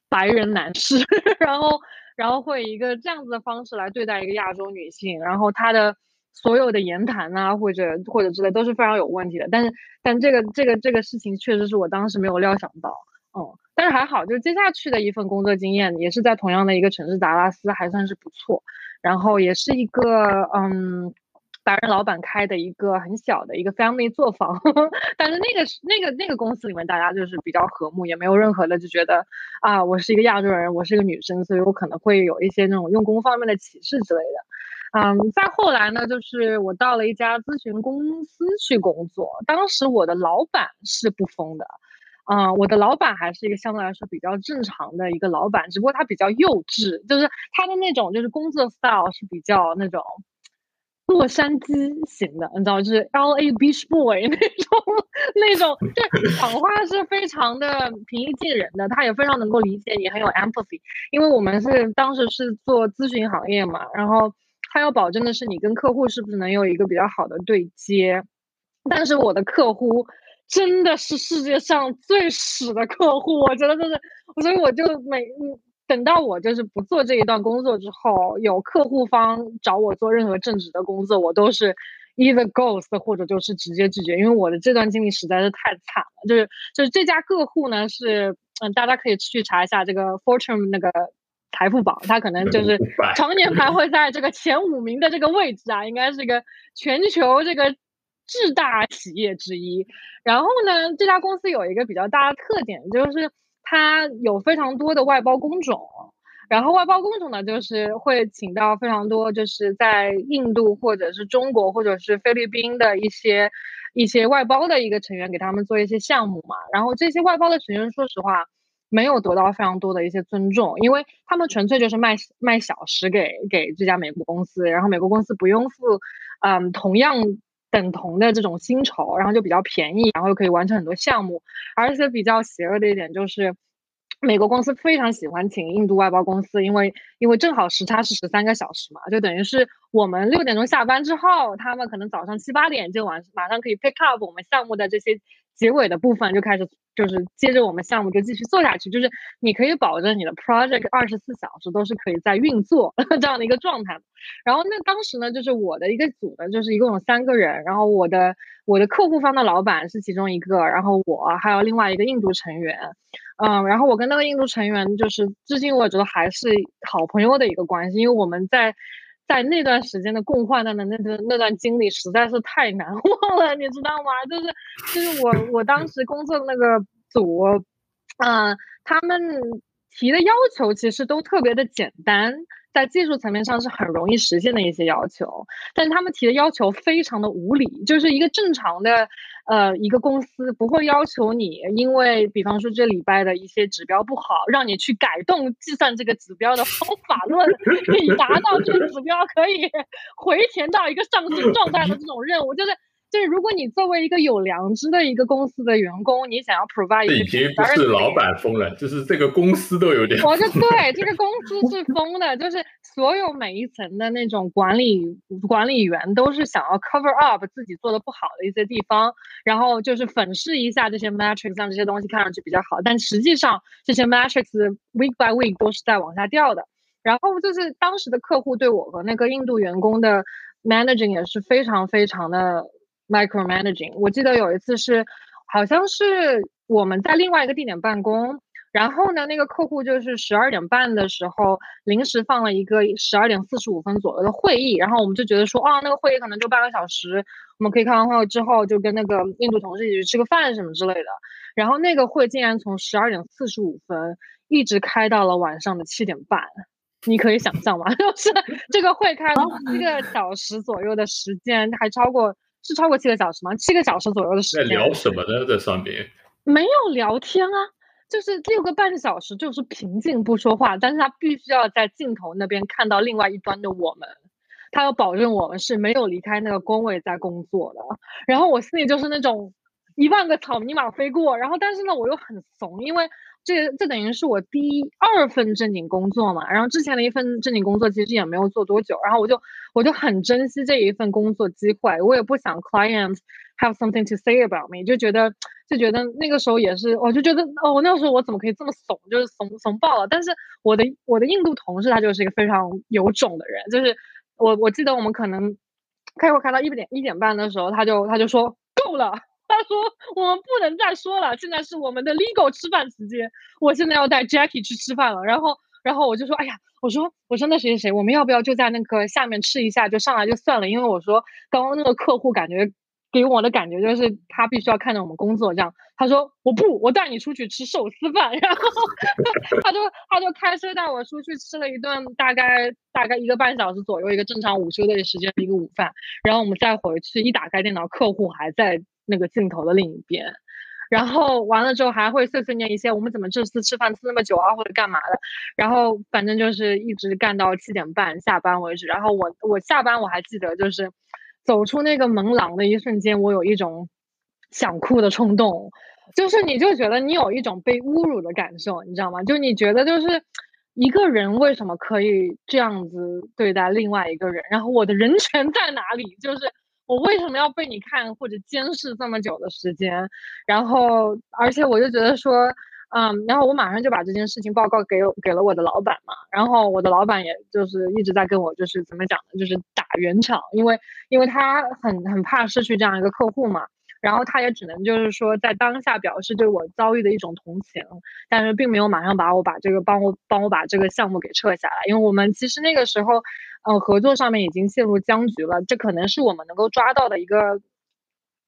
白人男士，然后然后会一个这样子的方式来对待一个亚洲女性，然后他的。所有的言谈啊，或者或者之类都是非常有问题的。但是，但这个这个这个事情确实是我当时没有料想到，嗯。但是还好，就是接下去的一份工作经验也是在同样的一个城市达拉斯，还算是不错。然后也是一个嗯，白人老板开的一个很小的一个 family 作坊。但是那个那个那个公司里面大家就是比较和睦，也没有任何的就觉得啊，我是一个亚洲人，我是一个女生，所以我可能会有一些那种用工方面的歧视之类的。嗯，再后来呢，就是我到了一家咨询公司去工作。当时我的老板是不疯的，嗯，我的老板还是一个相对来说比较正常的一个老板，只不过他比较幼稚，就是他的那种就是工作 style 是比较那种洛杉矶型的，你知道，就是 L A Beach Boy 那种那种，就讲话是非常的平易近人的，他也非常能够理解你，很有 empathy。因为我们是当时是做咨询行业嘛，然后。他要保证的是你跟客户是不是能有一个比较好的对接，但是我的客户真的是世界上最屎的客户，我觉得就是，所以我就每等到我就是不做这一段工作之后，有客户方找我做任何正职的工作，我都是 either ghost 或者就是直接拒绝，因为我的这段经历实在是太惨了。就是就是这家客户呢是，嗯，大家可以去查一下这个 Fortune 那个。财富榜，它可能就是常年徘徊在这个前五名的这个位置啊，应该是个全球这个巨大企业之一。然后呢，这家公司有一个比较大的特点，就是它有非常多的外包工种。然后外包工种呢，就是会请到非常多，就是在印度或者是中国或者是菲律宾的一些一些外包的一个成员，给他们做一些项目嘛。然后这些外包的成员，说实话。没有得到非常多的一些尊重，因为他们纯粹就是卖卖小时给给这家美国公司，然后美国公司不用付，嗯，同样等同的这种薪酬，然后就比较便宜，然后又可以完成很多项目，而且比较邪恶的一点就是。美国公司非常喜欢请印度外包公司，因为因为正好时差是十三个小时嘛，就等于是我们六点钟下班之后，他们可能早上七八点就完马上可以 pick up 我们项目的这些结尾的部分，就开始就是接着我们项目就继续做下去，就是你可以保证你的 project 二十四小时都是可以在运作 这样的一个状态。然后那当时呢，就是我的一个组呢，就是一共有三个人，然后我的我的客户方的老板是其中一个，然后我还有另外一个印度成员。嗯，然后我跟那个印度成员就是至今我觉得还是好朋友的一个关系，因为我们在在那段时间的共患难的那段那段经历实在是太难 忘了，你知道吗？就是就是我我当时工作的那个组，嗯，他们提的要求其实都特别的简单。在技术层面上是很容易实现的一些要求，但他们提的要求非常的无理，就是一个正常的，呃，一个公司不会要求你，因为比方说这礼拜的一些指标不好，让你去改动计算这个指标的方法论，以达到这个指标可以回填到一个上升状态的这种任务，就是。就是如果你作为一个有良知的一个公司的员工，你想要 provide 已经不是老板疯了，就是这个公司都有点。我就对这个公司是疯的，就是所有每一层的那种管理管理员都是想要 cover up 自己做的不好的一些地方，然后就是粉饰一下这些 metrics，让这些东西看上去比较好，但实际上这些 metrics week by week 都是在往下掉的。然后就是当时的客户对我和那个印度员工的 managing 也是非常非常的。micromanaging，我记得有一次是，好像是我们在另外一个地点办公，然后呢，那个客户就是十二点半的时候临时放了一个十二点四十五分左右的会议，然后我们就觉得说，啊，那个会议可能就半个小时，我们可以开完会之后就跟那个印度同事一起去吃个饭什么之类的，然后那个会竟然从十二点四十五分一直开到了晚上的七点半，你可以想象吗？就是这个会开了一个小时左右的时间，还超过。是超过七个小时吗？七个小时左右的时间。在聊什么呢？在上面没有聊天啊，就是六个半小时，就是平静不说话。但是他必须要在镜头那边看到另外一端的我们，他要保证我们是没有离开那个工位在工作的。然后我心里就是那种一万个草泥马飞过，然后但是呢，我又很怂，因为。这这等于是我第二份正经工作嘛，然后之前的一份正经工作其实也没有做多久，然后我就我就很珍惜这一份工作机会，我也不想 client have something to say about me，就觉得就觉得那个时候也是，我就觉得哦，我那个时候我怎么可以这么怂，就是怂怂爆了。但是我的我的印度同事他就是一个非常有种的人，就是我我记得我们可能开会开到一点一点半的时候，他就他就说够了。他说：“我们不能再说了，现在是我们的 legal 吃饭时间。我现在要带 Jackie 去吃饭了。然后，然后我就说：哎呀，我说，我说那谁谁谁，我们要不要就在那个下面吃一下，就上来就算了？因为我说刚刚那个客户感觉给我的感觉就是他必须要看着我们工作这样。他说我不，我带你出去吃寿司饭。然后他就他就开车带我出去吃了一顿大概大概一个半小时左右一个正常午休的时间的一个午饭。然后我们再回去，一打开电脑，客户还在。”那个镜头的另一边，然后完了之后还会碎碎念一些，我们怎么这次吃饭吃那么久啊，或者干嘛的，然后反正就是一直干到七点半下班为止。然后我我下班我还记得，就是走出那个门廊的一瞬间，我有一种想哭的冲动，就是你就觉得你有一种被侮辱的感受，你知道吗？就你觉得就是一个人为什么可以这样子对待另外一个人，然后我的人 权在哪里？就是。我为什么要被你看或者监视这么久的时间？然后，而且我就觉得说，嗯，然后我马上就把这件事情报告给给了我的老板嘛。然后我的老板也就是一直在跟我就是怎么讲呢？就是打圆场，因为因为他很很怕失去这样一个客户嘛。然后他也只能就是说在当下表示对我遭遇的一种同情，但是并没有马上把我把这个帮我帮我把这个项目给撤下来，因为我们其实那个时候，呃，合作上面已经陷入僵局了，这可能是我们能够抓到的一个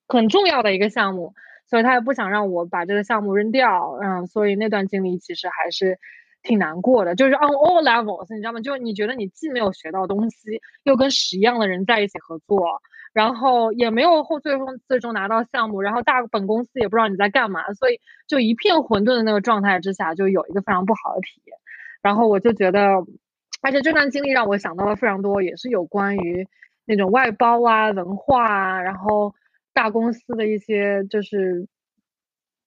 很重要的一个项目，所以他也不想让我把这个项目扔掉，嗯，所以那段经历其实还是挺难过的，就是 on all levels，你知道吗？就你觉得你既没有学到东西，又跟屎一样的人在一起合作。然后也没有后最终最终拿到项目，然后大本公司也不知道你在干嘛，所以就一片混沌的那个状态之下，就有一个非常不好的体验。然后我就觉得，而且这段经历让我想到了非常多，也是有关于那种外包啊、文化啊，然后大公司的一些就是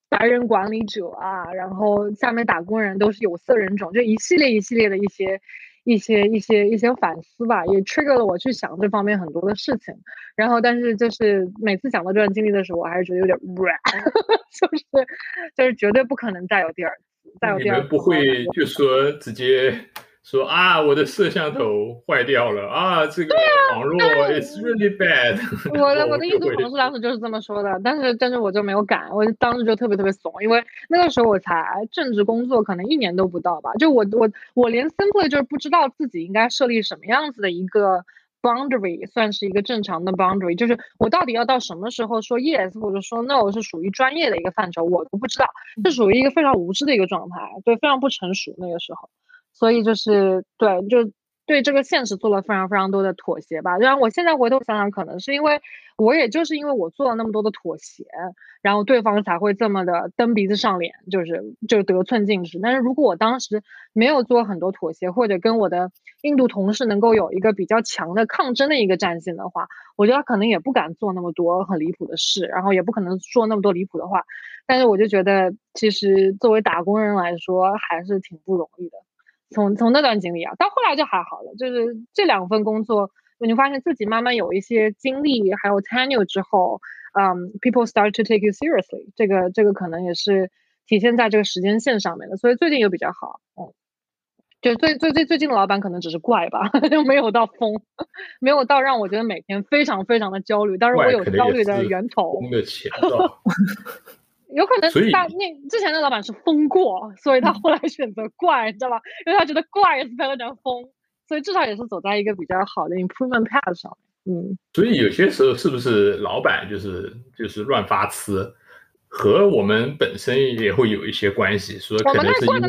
白人管理者啊，然后下面打工人都是有色人种，就一系列一系列的一些。一些一些一些反思吧，也 trigger 了我去想这方面很多的事情。然后，但是就是每次讲到这段经历的时候，我还是觉得有点软，就是就是绝对不可能再有第二次，再有第二次。你们不会就说直接。说啊，我的摄像头坏掉了啊，这个网络 is really bad。我的我的印度同事当时就是这么说的，但是但是我就没有改，我当时就特别特别怂，因为那个时候我才正职工作，可能一年都不到吧，就我我我连 simply 就是不知道自己应该设立什么样子的一个 boundary，算是一个正常的 boundary，就是我到底要到什么时候说 yes 或者说 no 是属于专业的一个范畴，我都不知道，是属于一个非常无知的一个状态，对，非常不成熟那个时候。所以就是对，就对这个现实做了非常非常多的妥协吧。然后我现在回头想想，可能是因为我也就是因为我做了那么多的妥协，然后对方才会这么的蹬鼻子上脸，就是就得寸进尺。但是如果我当时没有做很多妥协，或者跟我的印度同事能够有一个比较强的抗争的一个战线的话，我觉得他可能也不敢做那么多很离谱的事，然后也不可能说那么多离谱的话。但是我就觉得，其实作为打工人来说，还是挺不容易的。从从那段经历啊，到后来就还好了。就是这两份工作，你发现自己慢慢有一些经历，还有 tenure 之后，嗯，people start to take you seriously。这个这个可能也是体现在这个时间线上面的。所以最近又比较好，嗯，就最最最最近的老板可能只是怪吧，就没有到疯，没有到让我觉得每天非常非常的焦虑。但是我有焦虑的源头。有可能大那之前的老板是疯过，所以他后来选择怪，你知道吧？因为他觉得怪才有点疯，所以至少也是走在一个比较好的 improvement path 上。嗯，所以有些时候是不是老板就是就是乱发词，和我们本身也会有一些关系？说可能是因为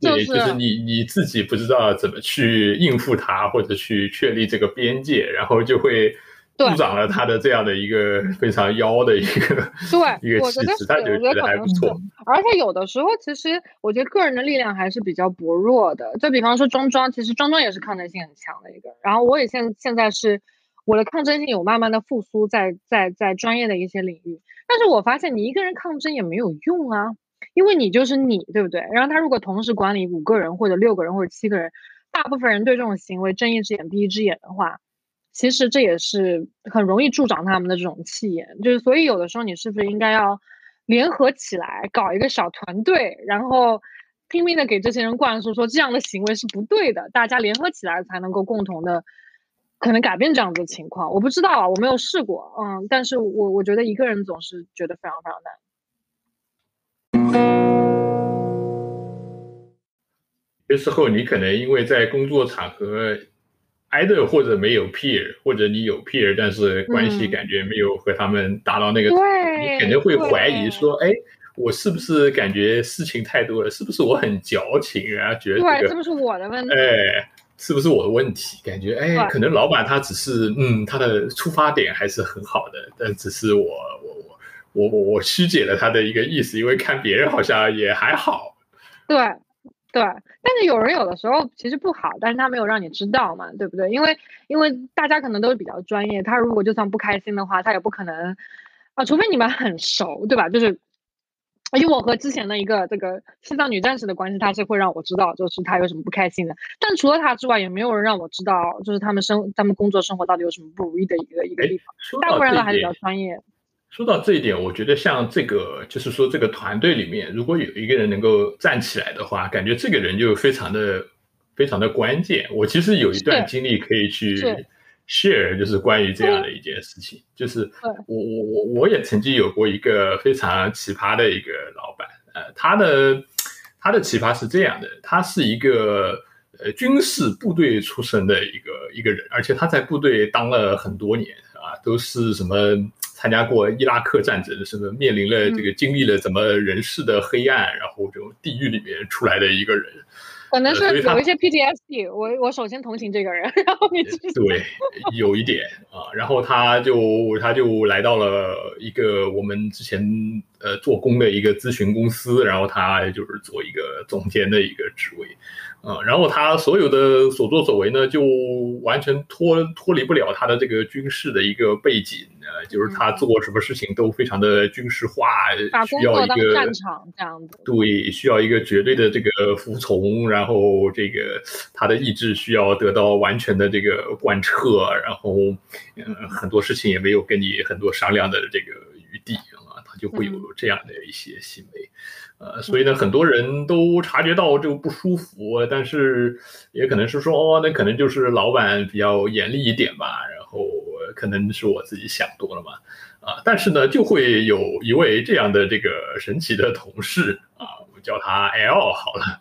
对，就是你你自己不知道怎么去应付他，或者去确立这个边界，然后就会。助长了他的这样的一个非常妖的一个对 一个气质，他就觉得还不错。而且有的时候，其实我觉得个人的力量还是比较薄弱的。就比方说庄庄，其实庄庄也是抗争性很强的一个。然后我也现现在是我的抗争性有慢慢的复苏，在在在专业的一些领域。但是我发现你一个人抗争也没有用啊，因为你就是你，对不对？然后他如果同时管理五个人或者六个人或者七个人，大部分人对这种行为睁一只眼闭一只眼的话。其实这也是很容易助长他们的这种气焰，就是所以有的时候你是不是应该要联合起来搞一个小团队，然后拼命的给这些人灌输说这样的行为是不对的，大家联合起来才能够共同的可能改变这样子的情况。我不知道啊，我没有试过，嗯，但是我我觉得一个人总是觉得非常非常难。有时候你可能因为在工作场合。Either 或者没有 peer，或者你有 peer，但是关系感觉没有和他们达到那个，你肯定会怀疑说，哎，我是不是感觉事情太多了？是不是我很矫情？然后觉得这个是不是我的问题？哎，是不是我的问题？感觉哎，可能老板他只是嗯，他的出发点还是很好的，但只是我我我我我我曲解了他的一个意思，因为看别人好像也还好。对。对，但是有人有的时候其实不好，但是他没有让你知道嘛，对不对？因为因为大家可能都是比较专业，他如果就算不开心的话，他也不可能啊，除非你们很熟，对吧？就是以我和之前的一个这个西藏女战士的关系，他是会让我知道，就是他有什么不开心的。但除了他之外，也没有人让我知道，就是他们生他们工作生活到底有什么不如意的一个一个地方。大部分人都还是比较专业。说到这一点，我觉得像这个，就是说这个团队里面，如果有一个人能够站起来的话，感觉这个人就非常的、非常的关键。我其实有一段经历可以去 share，就是关于这样的一件事情，就是我我我我也曾经有过一个非常奇葩的一个老板，呃，他的他的奇葩是这样的，他是一个呃军事部队出身的一个一个人，而且他在部队当了很多年啊，都是什么。参加过伊拉克战争，什么面临了这个经历了怎么人世的黑暗，然后这种地狱里面出来的一个人，可能是有一些 PTSD。我我首先同情这个人，然后你对，有一点啊，然后他就他就来到了一个我们之前呃做工的一个咨询公司，然后他就是做一个总监的一个职位。啊，然后他所有的所作所为呢，就完全脱脱离不了他的这个军事的一个背景呃，就是他做什么事情都非常的军事化，需要一个战场这样子。对，需要一个绝对的这个服从，然后这个他的意志需要得到完全的这个贯彻，然后嗯，很多事情也没有跟你很多商量的这个余地啊，他就会有这样的一些行为。呃，所以呢，很多人都察觉到这个不舒服，但是也可能是说，哦，那可能就是老板比较严厉一点吧，我可能是我自己想多了嘛，啊，但是呢，就会有一位这样的这个神奇的同事啊，我叫他 L 好了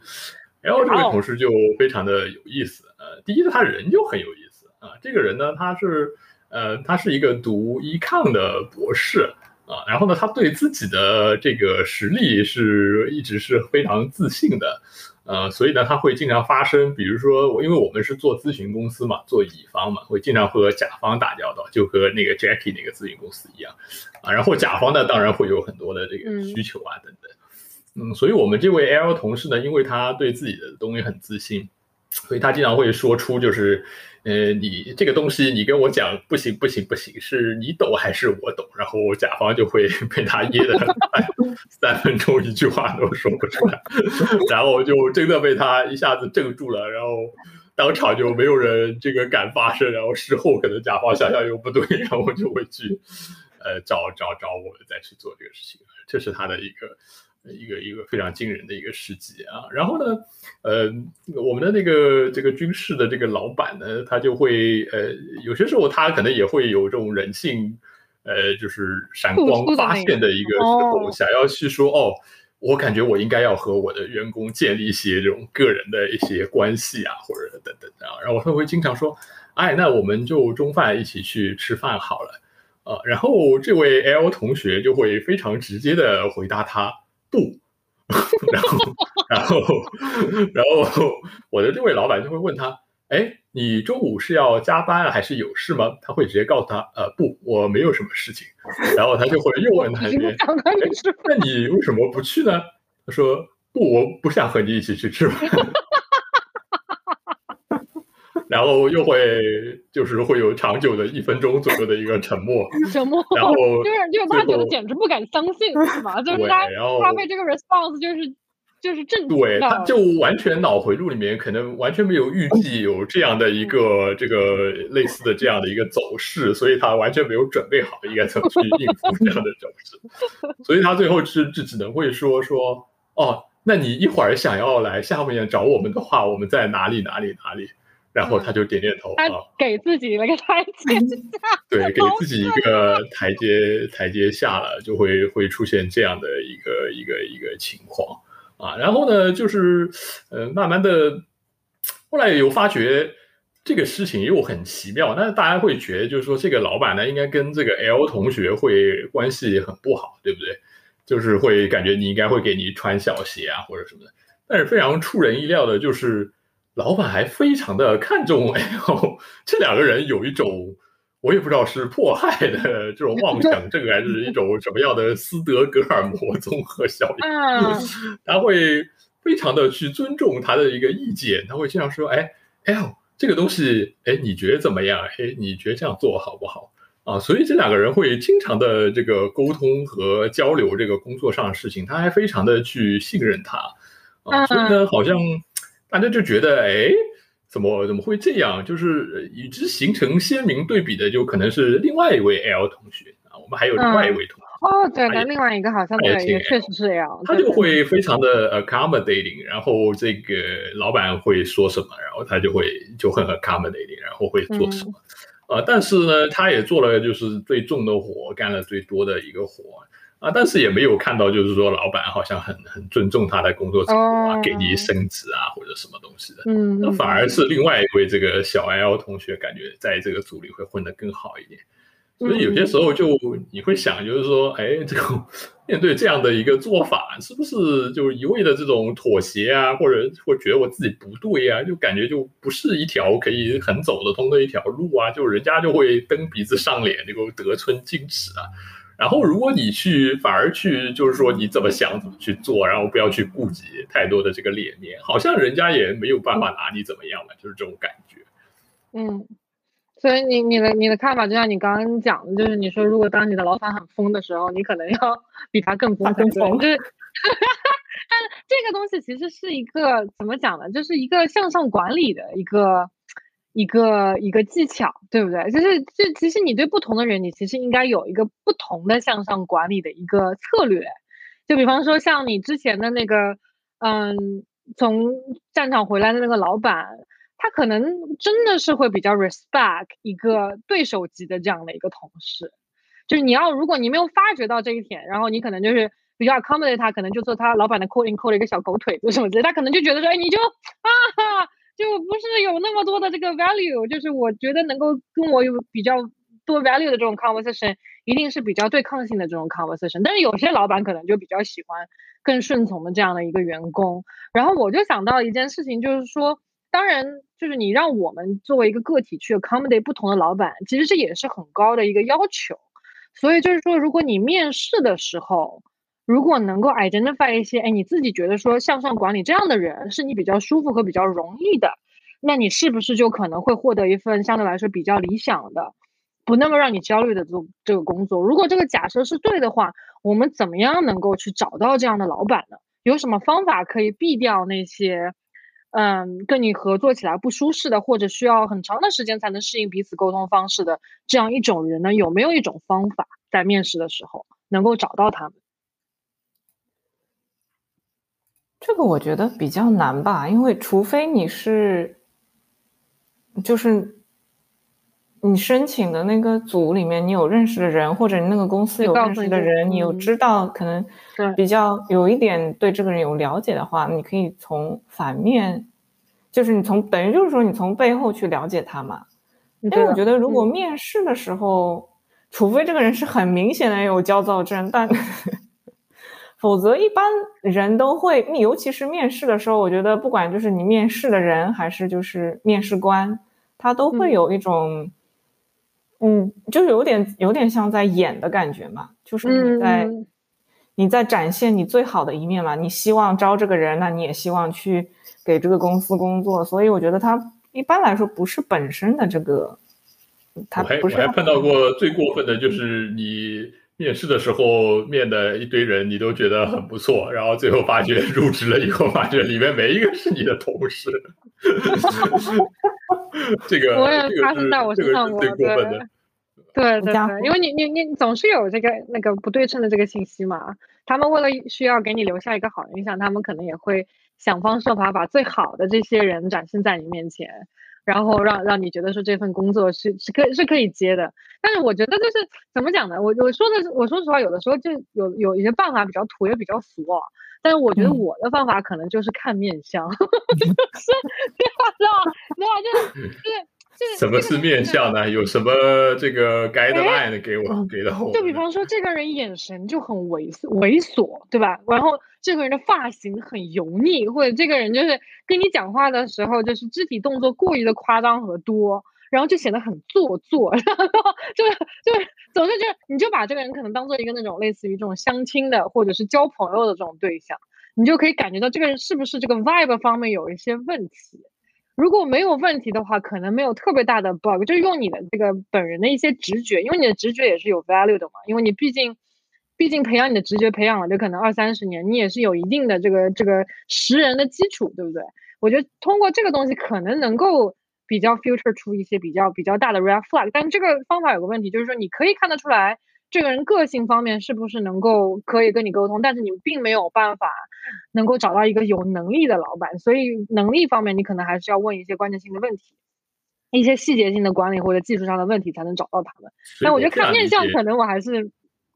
，L 这位同事就非常的有意思，呃，第一他人就很有意思啊，这个人呢，他是呃，他是一个读医抗的博士。啊，然后呢，他对自己的这个实力是一直是非常自信的，呃，所以呢，他会经常发生，比如说我，因为我们是做咨询公司嘛，做乙方嘛，会经常和甲方打交道，就和那个 Jackie 那个咨询公司一样，啊，然后甲方呢，当然会有很多的这个需求啊等等，嗯，所以我们这位 L 同事呢，因为他对自己的东西很自信，所以他经常会说出就是。呃，你这个东西，你跟我讲不行不行不行，是你懂还是我懂？然后甲方就会 被他噎的三分钟一句话都说不出来，然后就真的被他一下子镇住了，然后当场就没有人这个敢发声，然后事后可能甲方想想又不对，然后就会去呃找找找我们再去做这个事情，这是他的一个。一个一个非常惊人的一个事迹啊，然后呢，呃，我们的那个这个军事的这个老板呢，他就会呃，有些时候他可能也会有这种人性，呃，就是闪光发现的一个时候，想要去说哦，我感觉我应该要和我的员工建立一些这种个人的一些关系啊，或者等等啊，然后他会经常说，哎，那我们就中饭一起去吃饭好了，呃，然后这位 L 同学就会非常直接的回答他。不，然后，然后，然后，我的这位老板就会问他：“哎，你中午是要加班还是有事吗？”他会直接告诉他：“呃，不，我没有什么事情。”然后他就会又问他一遍：“那你为什么不去呢？”他说：“不，我不想和你一起去吃饭。”然后又会就是会有长久的一分钟左右的一个沉默，沉默，然后就是就是他觉得简直不敢相信，是吗？就是他他被这个 response 就是就是震对，他就完全脑回路里面可能完全没有预计有这样的一个这个类似的这样的一个走势，所以他完全没有准备好应该怎么去应付这样的走势，所以他最后是只只能会说说哦，那你一会儿想要来下面找我们的话，我们在哪里哪里哪里。然后他就点点头，啊给自己了个台阶下，对，给自己一个台阶台阶下了，就会会出现这样的一个一个一个情况啊。然后呢，就是呃，慢慢的，后来有发觉这个事情又很奇妙，但是大家会觉得，就是说这个老板呢，应该跟这个 L 同学会关系很不好，对不对？就是会感觉你应该会给你穿小鞋啊，或者什么的。但是非常出人意料的就是。老板还非常的看重 L，这两个人有一种我也不知道是迫害的这种 妄想症，还是一种什么样的斯德哥尔摩综合效应。他会非常的去尊重他的一个意见，他会经常说：“哎，L 这个东西，哎，你觉得怎么样？哎，你觉得这样做好不好？”啊，所以这两个人会经常的这个沟通和交流这个工作上的事情，他还非常的去信任他啊，所以呢，好像。大家就觉得，哎，怎么怎么会这样？就是与之形成鲜明对比的，就可能是另外一位 L 同学啊。我们还有另外一位同学哦，对，那另外一个好像也确实是这样。他就会非常的 accommodating，然后这个老板会说什么，然后他就会就很 accommodating，然后会做什么。呃，但是呢，他也做了就是最重的活，干了最多的一个活。啊，但是也没有看到，就是说老板好像很很尊重他的工作成果啊，给你升职啊或者什么东西的。嗯，那反而是另外一位这个小 L 同学，感觉在这个组里会混得更好一点。所以有些时候就你会想，就是说，哎，这个面对这样的一个做法，是不是就一味的这种妥协啊，或者或觉得我自己不对啊，就感觉就不是一条可以很走得通的一条路啊，就人家就会蹬鼻子上脸，这个得寸进尺啊。然后如果你去反而去，就是说你怎么想怎么去做，然后不要去顾及太多的这个脸面，好像人家也没有办法拿你怎么样嘛，就是这种感觉。嗯。所以你你的你的看法就像你刚刚讲的，就是你说如果当你的老板很疯的时候，你可能要比他更疯更疯。就是，但这个东西其实是一个怎么讲呢？就是一个向上管理的一个一个一个技巧，对不对？就是就其实你对不同的人，你其实应该有一个不同的向上管理的一个策略。就比方说像你之前的那个，嗯，从战场回来的那个老板。他可能真的是会比较 respect 一个对手级的这样的一个同事，就是你要如果你没有发觉到这一点，然后你可能就是比较 accommodate 他，可能就做他老板的 calling call 了一个小狗腿子什么之类，他可能就觉得说，哎，你就啊哈，就不是有那么多的这个 value，就是我觉得能够跟我有比较多 value 的这种 conversation，一定是比较对抗性的这种 conversation。但是有些老板可能就比较喜欢更顺从的这样的一个员工，然后我就想到一件事情，就是说。当然，就是你让我们作为一个个体去 accommodate 不同的老板，其实这也是很高的一个要求。所以就是说，如果你面试的时候，如果能够 identify 一些，哎，你自己觉得说向上管理这样的人是你比较舒服和比较容易的，那你是不是就可能会获得一份相对来说比较理想的、不那么让你焦虑的这这个工作？如果这个假设是对的话，我们怎么样能够去找到这样的老板呢？有什么方法可以避掉那些？嗯，跟你合作起来不舒适的，或者需要很长的时间才能适应彼此沟通方式的这样一种人呢？有没有一种方法在面试的时候能够找到他们？这个我觉得比较难吧，因为除非你是，就是。你申请的那个组里面，你有认识的人，或者你那个公司有认识的人，你有知道可能比较有一点对这个人有了解的话，你可以从反面，就是你从等于就是说你从背后去了解他嘛。因为我觉得如果面试的时候，除非这个人是很明显的有焦躁症，但否则一般人都会，尤其是面试的时候，我觉得不管就是你面试的人还是就是面试官，他都会有一种。嗯，就是有点有点像在演的感觉嘛，就是你在你在展现你最好的一面嘛。你希望招这个人，那你也希望去给这个公司工作，所以我觉得他一般来说不是本身的这个。他我还我还碰到过最过分的就是你面试的时候面的一堆人，你都觉得很不错，然后最后发觉入职了以后，发觉里面没一个是你的同事。这个我也发生在我身上过，对对对对，因为你你你总是有这个那个不对称的这个信息嘛。他们为了需要给你留下一个好印象，他们可能也会想方设法把最好的这些人展现在你面前，然后让让你觉得说这份工作是是可是可以接的。但是我觉得就是怎么讲呢？我我说的我说实话，有的时候就有有一些办法比较土也比较俗。但是我觉得我的方法可能就是看面相，是，知道知道，知道就是就是什么是面相呢？有什么这个 guideline 给我给到我？就比方说这个人眼神就很猥猥琐，对吧？然后这个人的发型很油腻，或者这个人就是跟你讲话的时候就是肢体动作过于的夸张和多。然后就显得很做作，然后就就总之就你就把这个人可能当做一个那种类似于这种相亲的或者是交朋友的这种对象，你就可以感觉到这个人是不是这个 vibe 方面有一些问题。如果没有问题的话，可能没有特别大的 bug，就用你的这个本人的一些直觉，因为你的直觉也是有 value 的嘛，因为你毕竟毕竟培养你的直觉培养了这可能二三十年，你也是有一定的这个这个识人的基础，对不对？我觉得通过这个东西可能能够。比较 filter 出一些比较比较大的 red flag，但这个方法有个问题，就是说你可以看得出来这个人个性方面是不是能够可以跟你沟通，但是你并没有办法能够找到一个有能力的老板，所以能力方面你可能还是要问一些关键性的问题，一些细节性的管理或者技术上的问题才能找到他们。但我觉得看面相可能我还是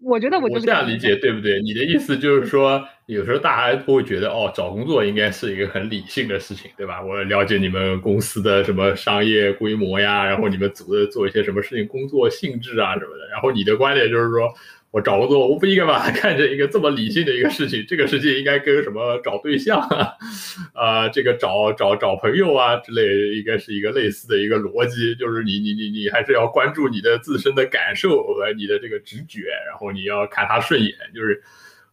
我觉得我就这样理解对不对？你的意思就是说，有时候大家都会觉得，哦，找工作应该是一个很理性的事情，对吧？我了解你们公司的什么商业规模呀，然后你们组的做一些什么事情，工作性质啊什么的。然后你的观点就是说。我找工作，我不应该把它看成一个这么理性的一个事情。这个事情应该跟什么找对象啊，啊，这个找找找朋友啊之类，应该是一个类似的一个逻辑。就是你你你你还是要关注你的自身的感受和你的这个直觉，然后你要看他顺眼。就是，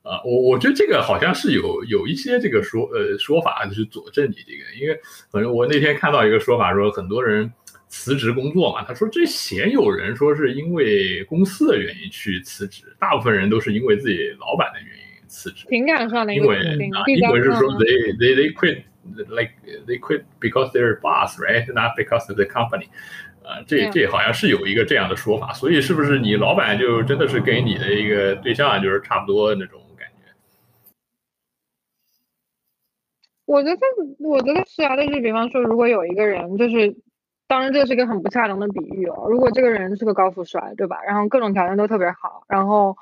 啊，我我觉得这个好像是有有一些这个说呃说法，就是佐证你这个。因为反正我那天看到一个说法，说很多人。辞职工作嘛？他说这鲜有人说是因为公司的原因去辞职，大部分人都是因为自己老板的原因辞职。情感上的因为啊，英文是说 they they they quit like they quit because they're boss right not because of the company。啊，这这好像是有一个这样的说法。所以是不是你老板就真的是跟你的一个对象就是差不多那种感觉？我觉得我觉得是啊，但是比方说，如果有一个人就是。当然，这是一个很不恰当的比喻哦。如果这个人是个高富帅，对吧？然后各种条件都特别好，然后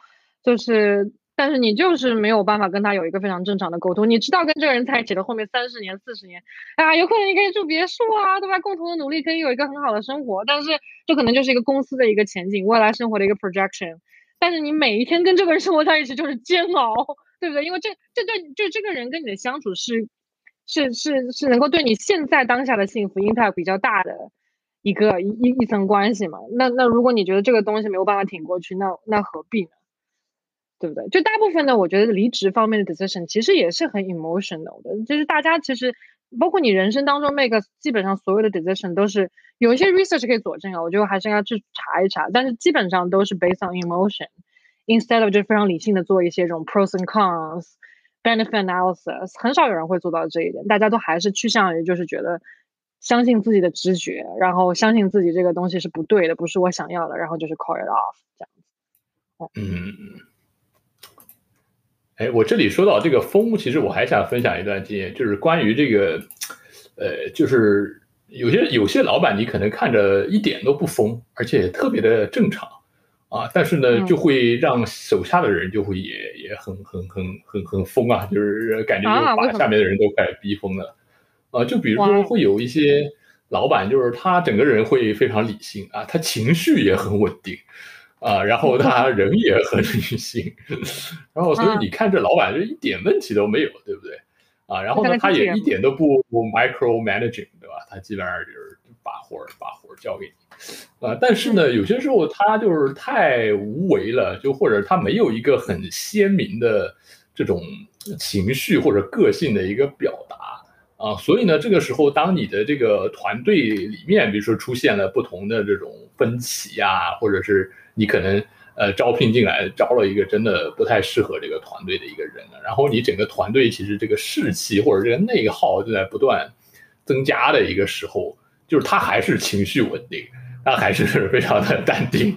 就是，但是你就是没有办法跟他有一个非常正常的沟通。你知道跟这个人在一起的后面三十年、四十年，啊，有可能你可以住别墅啊，对吧？共同的努力可以有一个很好的生活，但是这可能就是一个公司的一个前景，未来生活的一个 projection。但是你每一天跟这个人生活在一起就是煎熬，对不对？因为这这对就这个人跟你的相处是。是是是能够对你现在当下的幸福 impact 比较大的一个一一层关系嘛？那那如果你觉得这个东西没有办法挺过去，那那何必呢？对不对？就大部分的，我觉得离职方面的 decision 其实也是很 emotional 的，就是大家其实包括你人生当中 make 基本上所有的 decision 都是有一些 research 可以佐证啊，我觉得还是应该去查一查，但是基本上都是 based on emotion，instead of 就非常理性的做一些这种 pros and cons。Benefit analysis 很少有人会做到这一点，大家都还是趋向于就是觉得相信自己的直觉，然后相信自己这个东西是不对的，不是我想要的，然后就是 call it off 这样子。嗯，哎，我这里说到这个疯，其实我还想分享一段经验，就是关于这个，呃，就是有些有些老板，你可能看着一点都不疯，而且特别的正常。啊，但是呢，就会让手下的人就会也也很很很很很疯啊，就是感觉就把下面的人都快逼疯了。啊，就比如说会有一些老板，就是他整个人会非常理性啊，他情绪也很稳定啊，然后他 人也很理性，然后所以你看这老板就一点问题都没有，对不对？啊，然后呢，他也一点都不 micro managing，对吧？他基本上就是把活儿把活儿交给你。啊，但是呢，有些时候他就是太无为了，就或者他没有一个很鲜明的这种情绪或者个性的一个表达啊，所以呢，这个时候当你的这个团队里面，比如说出现了不同的这种分歧啊，或者是你可能呃招聘进来招了一个真的不太适合这个团队的一个人然后你整个团队其实这个士气或者这个内耗就在不断增加的一个时候，就是他还是情绪稳定。他还是 非常的淡定，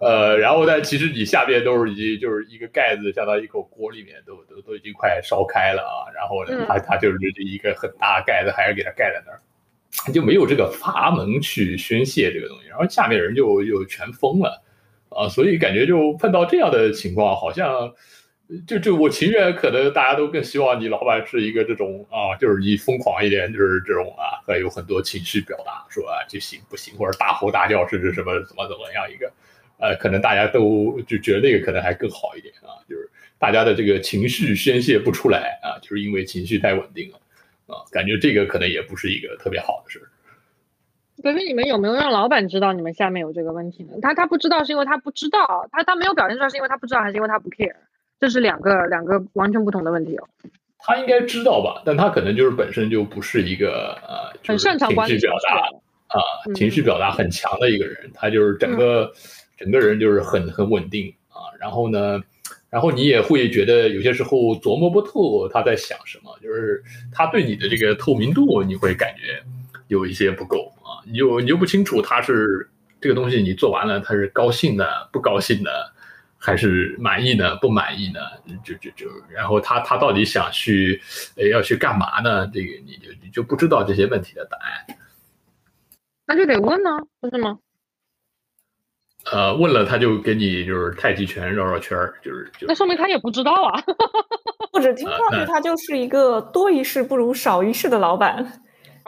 呃，然后但其实你下边都是已经就是一个盖子，相当于一口锅里面都都都已经快烧开了啊，然后呢，他他就是一个很大盖子，还是给他盖在那儿，就没有这个阀门去宣泄这个东西，然后下面人就就全疯了啊，所以感觉就碰到这样的情况，好像。就就我情愿，可能大家都更希望你老板是一个这种啊，就是你疯狂一点，就是这种啊，还有很多情绪表达，说啊就行不行，或者大吼大叫，甚至什么怎么怎么样一个，呃，可能大家都就觉得那个可能还更好一点啊，就是大家的这个情绪宣泄不出来啊，就是因为情绪太稳定了啊，感觉这个可能也不是一个特别好的事儿。可是你们有没有让老板知道你们下面有这个问题呢？他他不知道是因为他不知道，他他没有表现出来是因为他不知道，还是因为他不 care？这是两个两个完全不同的问题哦。他应该知道吧？但他可能就是本身就不是一个呃，很擅长情绪表达啊，情绪表达很强的一个人。他就是整个整个人就是很很稳定啊。然后呢，然后你也会觉得有些时候琢磨不透他在想什么，就是他对你的这个透明度，你会感觉有一些不够啊。你就你就不清楚他是这个东西你做完了，他是高兴的不高兴的。还是满意呢？不满意呢？就就就，然后他他到底想去，呃，要去干嘛呢？这个你就你就不知道这些问题的答案，那就得问呢，不是吗？呃，问了他就给你就是太极拳绕绕圈儿，就是就那说明他也不知道啊。或者听上去他就是一个多一事不如少一事的老板。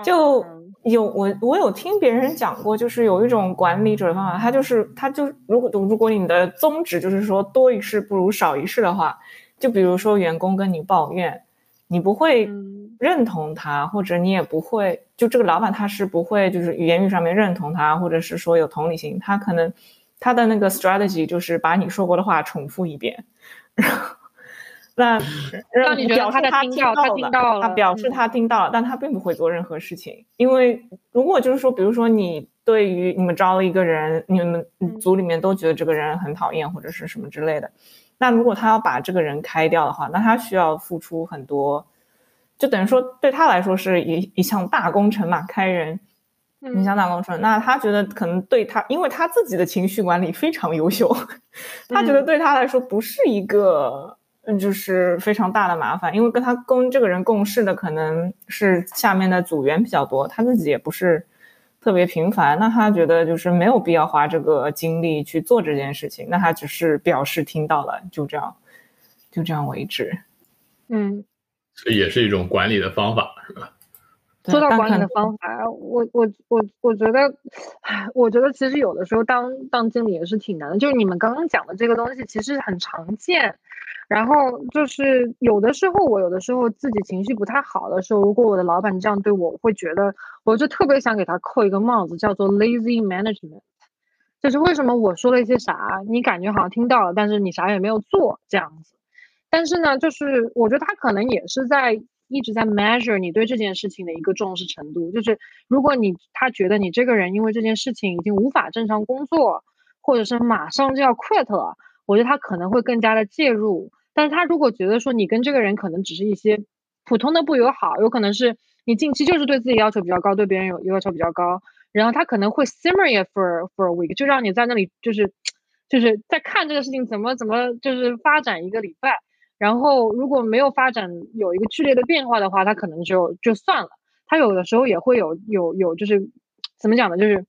就有我我有听别人讲过，就是有一种管理者的方法，他就是他就如果如果你的宗旨就是说多一事不如少一事的话，就比如说员工跟你抱怨，你不会认同他，或者你也不会就这个老板他是不会就是言语上面认同他，或者是说有同理心，他可能。他的那个 strategy 就是把你说过的话重复一遍，那让你表示他听到，他听到了，他表示他听到了，但他并不会做任何事情。因为如果就是说，比如说你对于你们招了一个人，你们组里面都觉得这个人很讨厌或者是什么之类的，那如果他要把这个人开掉的话，那他需要付出很多，就等于说对他来说是一一项大工程嘛，开人。你想打工程，那他觉得可能对他，因为他自己的情绪管理非常优秀，他觉得对他来说不是一个，嗯，就是非常大的麻烦，因为跟他跟这个人共事的可能是下面的组员比较多，他自己也不是特别频繁，那他觉得就是没有必要花这个精力去做这件事情，那他只是表示听到了，就这样，就这样为止。嗯，这也是一种管理的方法，是吧？说到管理的方法，我我我我觉得，我觉得其实有的时候当当经理也是挺难的。就是你们刚刚讲的这个东西，其实很常见。然后就是有的时候，我有的时候自己情绪不太好的时候，如果我的老板这样对我，我会觉得，我就特别想给他扣一个帽子，叫做 lazy management。就是为什么我说了一些啥，你感觉好像听到了，但是你啥也没有做这样子。但是呢，就是我觉得他可能也是在。一直在 measure 你对这件事情的一个重视程度，就是如果你他觉得你这个人因为这件事情已经无法正常工作，或者是马上就要 quit 了，我觉得他可能会更加的介入。但是他如果觉得说你跟这个人可能只是一些普通的不友好，有可能是你近期就是对自己要求比较高，对别人有要求比较高，然后他可能会 simmer it for for a week，就让你在那里就是就是在看这个事情怎么怎么就是发展一个礼拜。然后如果没有发展有一个剧烈的变化的话，他可能就就算了。他有的时候也会有有有就是怎么讲呢？就是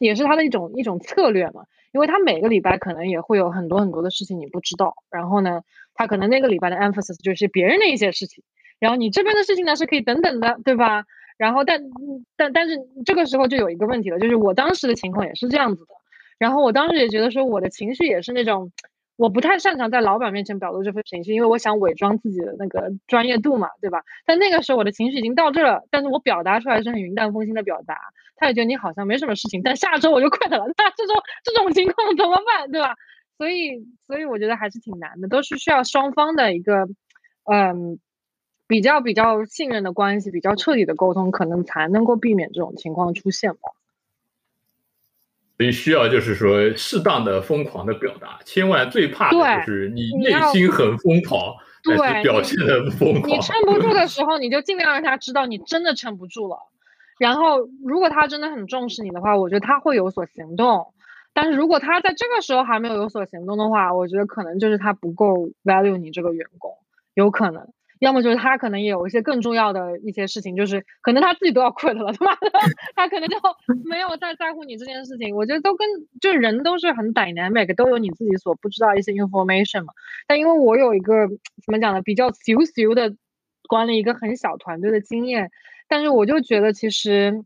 也是他的一种一种策略嘛。因为他每个礼拜可能也会有很多很多的事情你不知道。然后呢，他可能那个礼拜的 emphasis 就是别人的一些事情，然后你这边的事情呢是可以等等的，对吧？然后但但但是这个时候就有一个问题了，就是我当时的情况也是这样子的。然后我当时也觉得说我的情绪也是那种。我不太擅长在老板面前表露这份情绪，因为我想伪装自己的那个专业度嘛，对吧？但那个时候我的情绪已经到这了，但是我表达出来是很云淡风轻的表达，他也觉得你好像没什么事情，但下周我就 quit 了，那这种这种情况怎么办，对吧？所以，所以我觉得还是挺难的，都是需要双方的一个，嗯，比较比较信任的关系，比较彻底的沟通，可能才能够避免这种情况出现吧。所以需要就是说适当的疯狂的表达，千万最怕的就是你内心很疯狂，但是表现的疯狂。你撑不住的时候，你就尽量让他知道你真的撑不住了。然后，如果他真的很重视你的话，我觉得他会有所行动。但是如果他在这个时候还没有有所行动的话，我觉得可能就是他不够 value 你这个员工，有可能。要么就是他可能也有一些更重要的一些事情，就是可能他自己都要 quit 了，他妈的，他可能就没有再在乎你这件事情。我觉得都跟就人都是很 dynamic，都有你自己所不知道一些 information 嘛。但因为我有一个怎么讲呢，比较小小的管理一个很小团队的经验，但是我就觉得其实，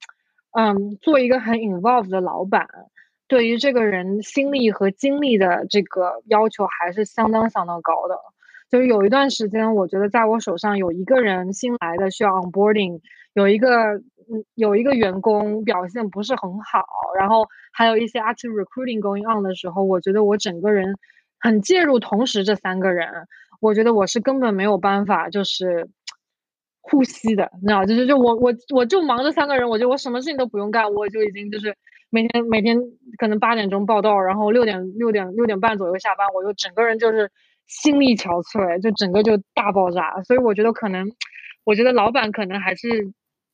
嗯，做一个很 involved 的老板，对于这个人心力和精力的这个要求还是相当相当高的。就是有一段时间，我觉得在我手上有一个人新来的需要 onboarding，有一个嗯有一个员工表现不是很好，然后还有一些 active recruiting going on 的时候，我觉得我整个人很介入，同时这三个人，我觉得我是根本没有办法就是呼吸的，你知道，就是就我我我就忙这三个人，我觉得我什么事情都不用干，我就已经就是每天每天可能八点钟报到，然后六点六点六点半左右下班，我就整个人就是。心力憔悴，就整个就大爆炸，所以我觉得可能，我觉得老板可能还是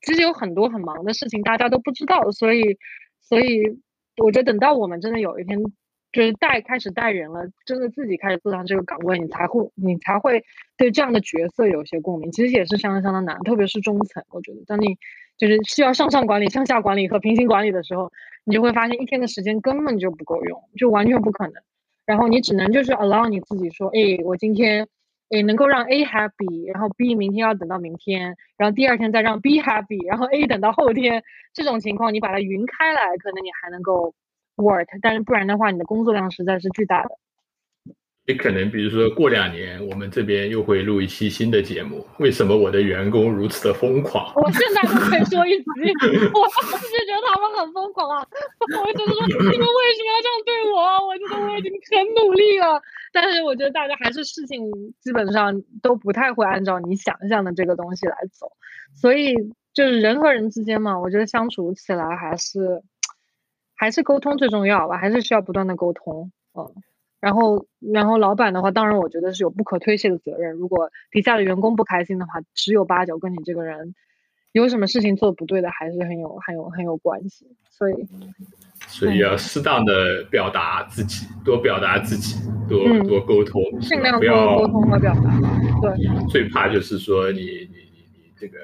其实有很多很忙的事情，大家都不知道，所以，所以我觉得等到我们真的有一天就是带开始带人了，真的自己开始坐上这个岗位，你才会你才会对这样的角色有些共鸣。其实也是相当相当难，特别是中层，我觉得当你就是需要上上管理、向下管理和平行管理的时候，你就会发现一天的时间根本就不够用，就完全不可能。然后你只能就是 allow 你自己说，哎，我今天，哎，能够让 A happy，然后 B 明天要等到明天，然后第二天再让 B happy，然后 A 等到后天，这种情况你把它匀开来，可能你还能够 work，但是不然的话，你的工作量实在是巨大的。也可能，比如说过两年，我们这边又会录一期新的节目。为什么我的员工如此的疯狂？我现在都可以说一句，我当时觉得他们很疯狂啊！我觉得说你们为什么要这样对我？我觉得我已经很努力了，但是我觉得大家还是事情基本上都不太会按照你想象的这个东西来走。所以就是人和人之间嘛，我觉得相处起来还是还是沟通最重要吧，还是需要不断的沟通，嗯。然后，然后老板的话，当然我觉得是有不可推卸的责任。如果底下的员工不开心的话，十有八九跟你这个人有什么事情做不对的，还是很有、很有、很有关系。所以，所以要适当的表达自己，多表达自己，多多沟通，尽量多沟通和表达。对，最怕就是说你、你、你、你这个。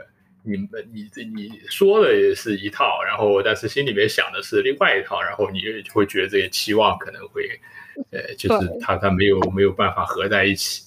你们你这你说的也是一套，然后但是心里面想的是另外一套，然后你会觉得这些期望可能会，呃，就是他他没有没有办法合在一起。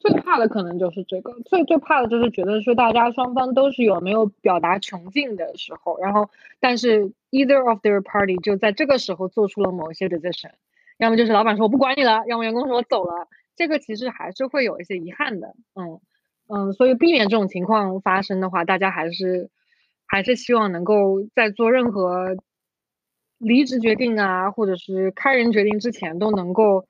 最怕的可能就是这个，最最怕的就是觉得说大家双方都是有没有表达穷尽的时候，然后但是 either of their party 就在这个时候做出了某一些 decision，要么就是老板说我不管你了，要么员工说我走了，这个其实还是会有一些遗憾的，嗯。嗯，所以避免这种情况发生的话，大家还是还是希望能够在做任何离职决定啊，或者是开人决定之前，都能够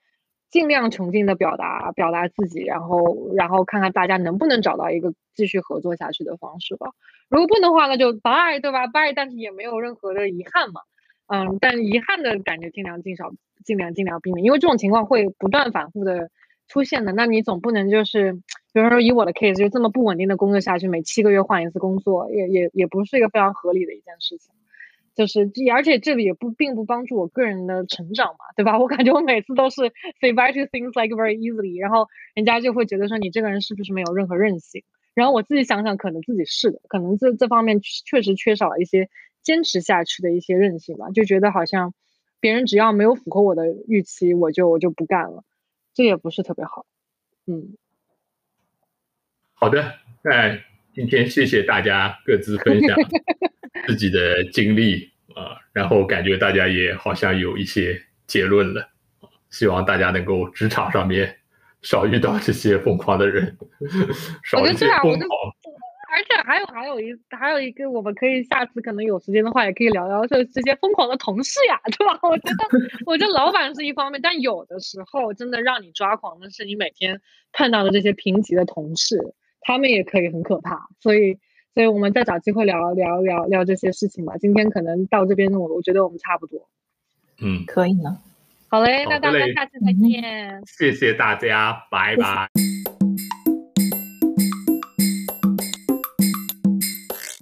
尽量穷尽的表达表达自己，然后然后看看大家能不能找到一个继续合作下去的方式吧。如果不能的话，那就 bye 对吧？bye，但是也没有任何的遗憾嘛。嗯，但遗憾的感觉尽量尽少，尽量尽量避免，因为这种情况会不断反复的出现的。那你总不能就是。比如说，以我的 case，就这么不稳定的工作下去，每七个月换一次工作，也也也不是一个非常合理的一件事情。就是，而且这里也不并不帮助我个人的成长嘛，对吧？我感觉我每次都是 say bye to things like very easily，然后人家就会觉得说你这个人是不是没有任何韧性？然后我自己想想，可能自己是的，可能这这方面确实缺少了一些坚持下去的一些韧性吧，就觉得好像别人只要没有符合我的预期，我就我就不干了，这也不是特别好，嗯。好的，那今天谢谢大家各自分享自己的经历啊，然后感觉大家也好像有一些结论了，希望大家能够职场上面少遇到这些疯狂的人，少一些疯狂。而且还有还有一还有一个，我们可以下次可能有时间的话，也可以聊聊这这些疯狂的同事呀，对吧？我觉得我觉得老板是一方面，但有的时候真的让你抓狂的是你每天碰到的这些平级的同事。他们也可以很可怕，所以，所以我们再找机会聊聊聊聊这些事情吧。今天可能到这边，我我觉得我们差不多。嗯，可以呢。好嘞，那大家下次再见。谢谢大家，拜拜。